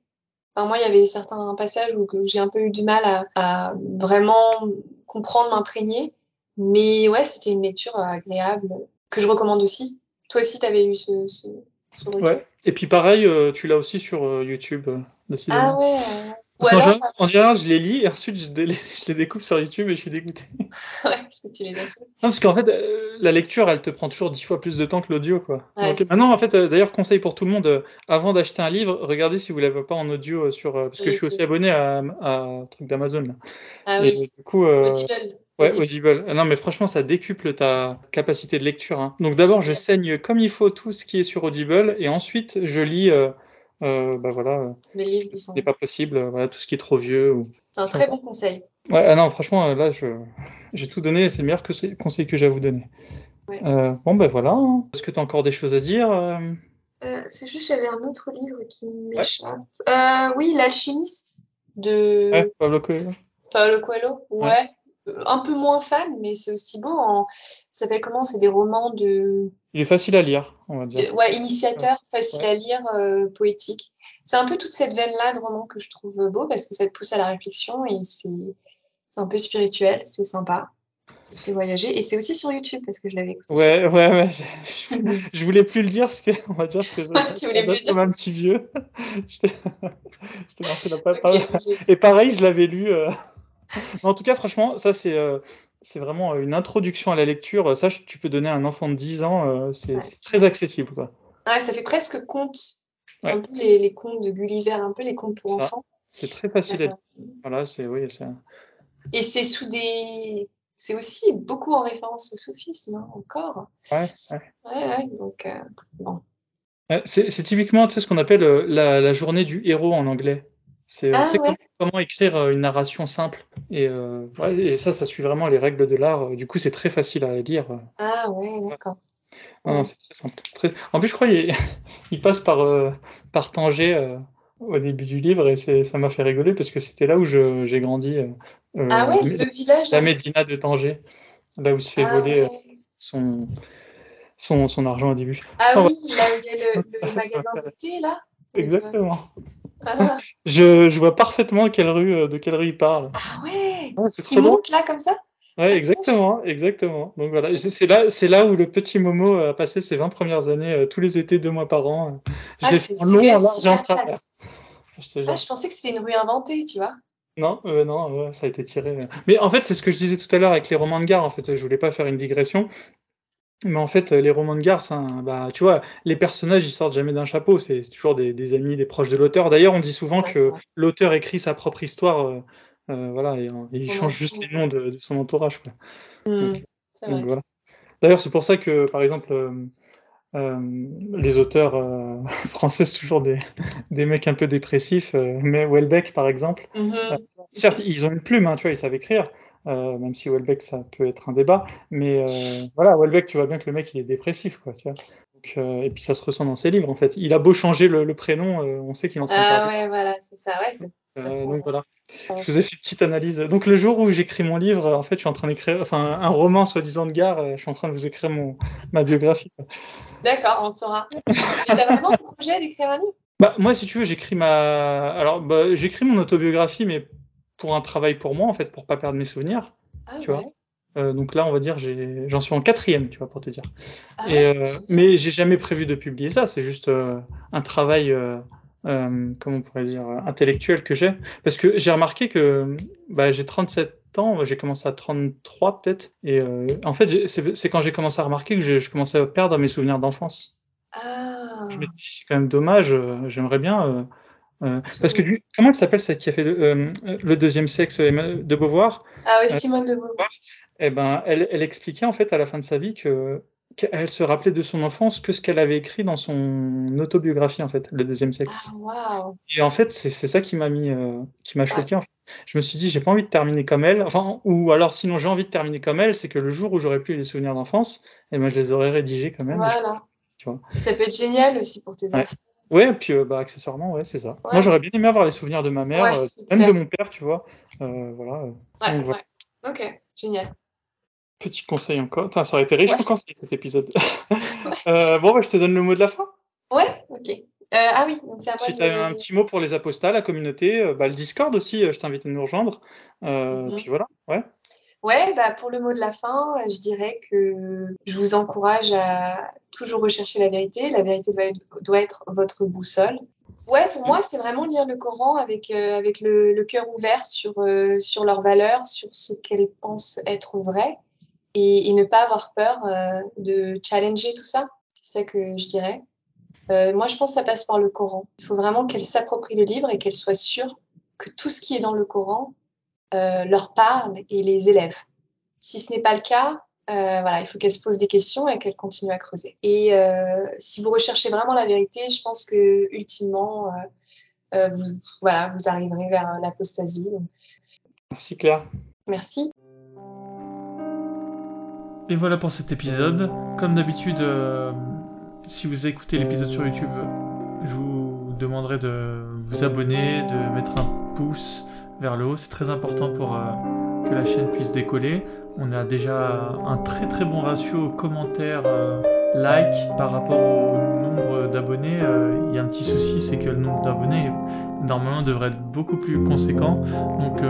Enfin, moi, il y avait certains passages où j'ai un peu eu du mal à, à vraiment comprendre, m'imprégner. Mais ouais, c'était une lecture agréable que je recommande aussi. Toi aussi, tu avais eu ce, ce, ce Ouais. Et puis pareil, euh, tu l'as aussi sur YouTube. ah ouais. Ou en, général, en, général, je les lis et ensuite je, les, je les découvre sur YouTube et je suis dégoûté. ouais, parce que tu les. Non, parce qu'en fait, euh, la lecture, elle te prend toujours dix fois plus de temps que l'audio, quoi. Ouais, Donc, maintenant, en fait, euh, d'ailleurs, conseil pour tout le monde, euh, avant d'acheter un livre, regardez si vous l'avez pas en audio sur, parce que je suis aussi abonné à, à un truc d'Amazon. Ah et, oui. Du coup, Audible. Ouais, Audible. Non, mais franchement, ça décuple ta capacité de lecture. Hein. Donc d'abord, je saigne comme il faut tout ce qui est sur Audible, et ensuite, je lis. Euh, euh, bah voilà, les livres qui sont... n'est pas possible, voilà, tout ce qui est trop vieux. Ou... C'est un très bon conseil. Ouais, ah non, franchement, là, je, j'ai tout donné, c'est le meilleur que c'est, conseil que j'ai à vous donner. Ouais. Euh, bon, ben voilà. Est-ce que tu as encore des choses à dire euh... C'est juste, j'avais un autre livre qui m'échappe. Ouais. oui, L'Alchimiste de. Ouais, Pablo Coelho. Pablo Coelho, ouais. ouais un peu moins fan, mais c'est aussi beau. En... Ça s'appelle comment? C'est des romans de. Il est facile à lire, on va dire. Ouais, initiateur, facile ouais. à lire, euh, poétique. C'est un peu toute cette veine-là de romans que je trouve beau parce que ça te pousse à la réflexion et c'est un peu spirituel, c'est sympa. Ça te fait voyager et c'est aussi sur YouTube parce que je l'avais écouté. Ouais, ouais, ouais. Je, je, voulais plus le dire parce que on va dire que je, tu voulais plus comme un petit vieux. je t'ai marqué la okay, Et pareil, je l'avais lu. Euh en tout cas, franchement, ça c'est euh, c'est vraiment une introduction à la lecture. Ça, tu peux donner à un enfant de 10 ans, euh, c'est ouais. très accessible. Quoi. Ouais, ça fait presque conte. Ouais. Un peu les, les, contes de Gulliver, un peu les contes pour ça, enfants. C'est très facile à lire. Voilà, c'est oui, Et c'est sous des. C'est aussi beaucoup en référence au sophisme, hein, encore. Ouais, ouais. Ouais, ouais, donc, euh, bon. C'est typiquement tu sais, ce qu'on appelle la, la journée du héros en anglais. C'est ah, ouais. comment, comment, écrire une narration simple. Et, euh, ouais, et, ça, ça suit vraiment les règles de l'art. Du coup, c'est très facile à lire. Ah ouais, d'accord. Non, non c'est très simple. Très... En plus, je crois qu'il il passe par, euh, par Tanger euh, au début du livre et ça m'a fait rigoler parce que c'était là où j'ai grandi. ah ouais, le village La Médina de Tanger, là où se fait ah, voler ouais. son, son, son argent au début. Ah enfin, oui, là où il y a le, le magasin de thé, là Exactement. Ah. Je, je, vois parfaitement quelle rue, de quelle rue il parle. Ah ouais, ouais Qui monte là comme ça? Ouais, exactement, exactement. Donc voilà, c'est là, c'est là où le petit Momo a passé ses 20 premières années, euh, tous les étés, deux mois par an. Je ah, c'est long, en large et en travers. Je, ah, je pensais que c'était une rue inventée, tu vois. Non, euh, non, ça a été tiré. Mais en fait, c'est ce que je disais tout à l'heure avec les romans de gare. En fait, je voulais pas faire une digression. Mais en fait, les romans de gare, un, bah, tu vois, les personnages, ils sortent jamais d'un chapeau. C'est toujours des, des, amis, des proches de l'auteur. D'ailleurs, on dit souvent ouais, que l'auteur écrit sa propre histoire. Euh, euh, voilà, et, et il change juste les noms de, de son entourage. Quoi. Mmh, voilà. D'ailleurs, c'est pour ça que, par exemple, euh, euh les auteurs euh, français, c'est toujours des, des mecs un peu dépressifs. mais Welbeck, par exemple, mmh. certes, ils ont une plume, hein, tu vois, ils savent écrire. Euh, même si Welbeck ça peut être un débat, mais euh, voilà Welbeck tu vois bien que le mec il est dépressif quoi, tu vois. Donc, euh, et puis ça se ressent dans ses livres en fait. Il a beau changer le, le prénom, on sait qu'il en Ah ouais voilà c'est ça ouais. Ça donc voilà. Je vous ai fait une petite analyse. Donc le jour où j'écris mon livre, en fait je suis en train d'écrire, enfin un roman soi-disant de gare, je suis en train de vous écrire mon ma biographie. D'accord, on saura. T'as vraiment projet d'écrire un livre? Bah moi si tu veux j'écris ma, alors bah, j'écris mon autobiographie mais pour un travail pour moi, en fait, pour pas perdre mes souvenirs. Ah, tu ouais. vois. Euh, donc là, on va dire, j'en suis en quatrième, tu vois, pour te dire. Ah, Et, euh, mais j'ai jamais prévu de publier ça. C'est juste euh, un travail euh, comment on pourrait dire, intellectuelle que j'ai. Parce que j'ai remarqué que bah, j'ai 37 ans, j'ai commencé à 33 peut-être. Et en fait, c'est quand j'ai commencé à remarquer que je, je, commençais à perdre mes souvenirs d'enfance. Ah. Je me dis, c'est quand même dommage, j'aimerais bien. Parce que comment elle s'appelle celle qui a fait le deuxième sexe de Beauvoir? Ah oui, Simone de Beauvoir. Eh ben, elle, elle expliquait en fait à la fin de sa vie que elle se rappelait de son enfance que ce qu'elle avait écrit dans son autobiographie en fait, le deuxième sexe. Ah, wow. Et en fait, c'est ça qui m'a mis, euh, qui m'a choqué. En fait. Je me suis dit, j'ai pas envie de terminer comme elle. Enfin, ou alors sinon j'ai envie de terminer comme elle, c'est que le jour où j'aurais plus les souvenirs d'enfance, eh ben je les aurais rédigés quand même. Voilà. tu vois. Ça peut être génial aussi pour tes enfants. Ouais, et puis euh, bah, accessoirement, ouais, c'est ça. Moi, j'aurais bien aimé avoir les souvenirs de ma mère, euh, même de mon père, tu vois. voilà. Ouais, ouais. Ok, génial. Petit conseil encore. ça aurait été riche en conseils cet épisode. euh, bon, bah, je te donne le mot de la fin. Ouais, ok. Euh, ah oui, donc c'est à moi Si tu as un petit mot pour les apostats, la communauté, euh, bah, le Discord aussi, euh, je t'invite à nous rejoindre. Euh, mm-hmm. Puis voilà, ouais. Ouais, bah pour le mot de la fin, je dirais que je vous encourage à toujours rechercher la vérité. La vérité doit être, votre boussole. Ouais, pour moi, c'est vraiment lire le Coran avec, avec le, cœur ouvert sur, sur leurs valeurs, sur ce qu'elles pensent être vrai et, ne pas avoir peur euh, de challenger tout ça. C'est ça que je dirais. Euh, moi, je pense que ça passe par le Coran. Il faut vraiment qu'elle s'approprie le livre et qu'elle soit sûre que tout ce qui est dans le Coran euh, leur parle et les élève. Si ce n'est pas le cas, euh, voilà, il faut qu'elle se pose des questions et qu'elle continue à creuser. Et euh, si vous recherchez vraiment la vérité, je pense que ultimement, euh, vous, voilà, vous arriverez vers l'apostasie. Merci Claire. Merci. Et voilà pour cet épisode. Comme d'habitude, euh, si vous écoutez l'épisode sur YouTube, je vous demanderai de vous abonner, de mettre un pouce vers le haut. C'est très important pour euh, que la chaîne puisse décoller. On a déjà un très très bon ratio commentaires, euh, likes par rapport au nombre d'abonnés. Il y a un petit souci, c'est que le nombre d'abonnés normalement devrait être beaucoup plus conséquent. Donc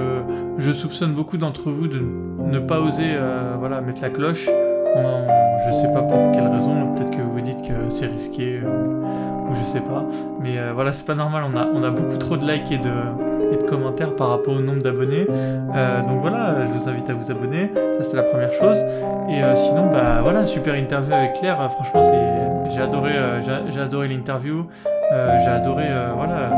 je soupçonne beaucoup d'entre vous de ne pas oser euh, voilà, mettre la cloche. je sais pas pour quelle raison, peut-être que vous dites que c'est risqué, euh, ou je sais pas. Mais euh, voilà, c'est pas normal, on a, on a beaucoup trop de likes et de commentaires par rapport au nombre d'abonnés. donc voilà, je vous invite à vous abonner, ça c'était la première chose. Et sinon, bah voilà, super interview avec Claire, franchement c'est, j'ai adoré, j'ai, adoré l'interview, j'ai adoré, voilà,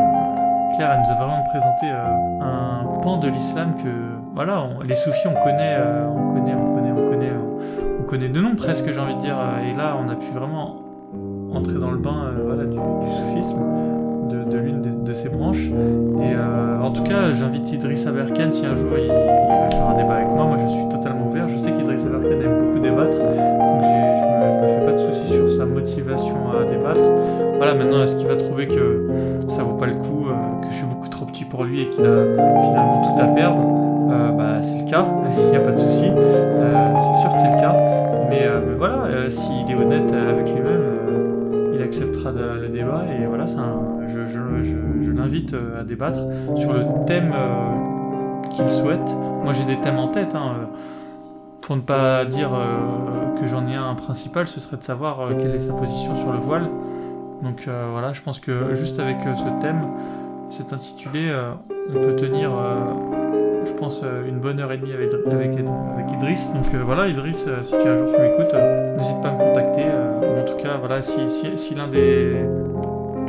Claire elle nous a vraiment présenté un pan de l'islam que voilà, les soufis, on connaît, euh, on connaît, on connaît, on connaît, on connaît de nom presque, j'ai envie de dire. Et là, on a pu vraiment entrer dans le bain euh, voilà, du, soufisme, de, l'une de, ses branches. Et euh, en tout cas, j'invite Idriss Aberkan si un jour il, veut faire un débat avec moi. Moi, je suis totalement ouvert. Je sais qu'Idriss Aberkan aime beaucoup débattre, donc je me, me fais pas de soucis sur sa motivation à débattre. Voilà, maintenant, est-ce qu'il va trouver que ça vaut pas le coup, que je suis beaucoup trop petit pour lui et qu'il a finalement tout à perdre? Euh, bah, c'est le cas, il n'y a pas de souci, euh, c'est sûr que c'est le cas. Mais, euh, voilà, s'il est honnête avec lui-même, il acceptera le débat et voilà, un, je, l'invite à débattre sur le thème qu'il souhaite. Moi j'ai des thèmes en tête, hein, pour ne pas dire que j'en ai un principal, ce serait de savoir quelle est sa position sur le voile. Donc voilà, je pense que juste avec ce thème, cet intitulé, on peut tenir je pense, euh, une bonne heure et demie avec, Idriss. Donc euh, voilà, Idriss, euh, si tu un jour tu m'écoutes, n'hésite pas à me contacter. en tout cas, voilà, si l'un des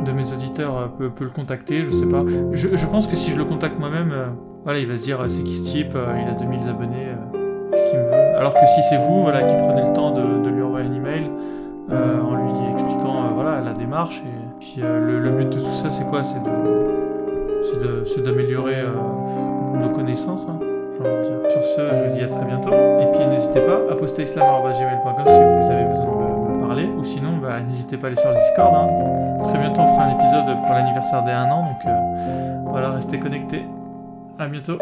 de mes auditeurs peut, peut, le contacter, je sais pas. Je, pense que si je le contacte moi-même, voilà, il va se dire c'est qui ce type, il a 2000 abonnés, qu'est-ce qu'il me veut? Alors que si c'est vous, voilà, qui prenez le temps de, lui envoyer un email en lui expliquant voilà la démarche et puis le, but de tout ça, c'est quoi? C'est d'améliorer nos connaissances, hein. Sur ce, je vous dis à très bientôt. Et puis n'hésitez pas, à poster islam.gmail.com si vous Ou sinon, bah, n'hésitez pas à aller sur le Discord. Hein. Très bientôt, on fera un épisode pour l'anniversaire des 1 an. Donc euh, voilà, restez connectés. À bientôt.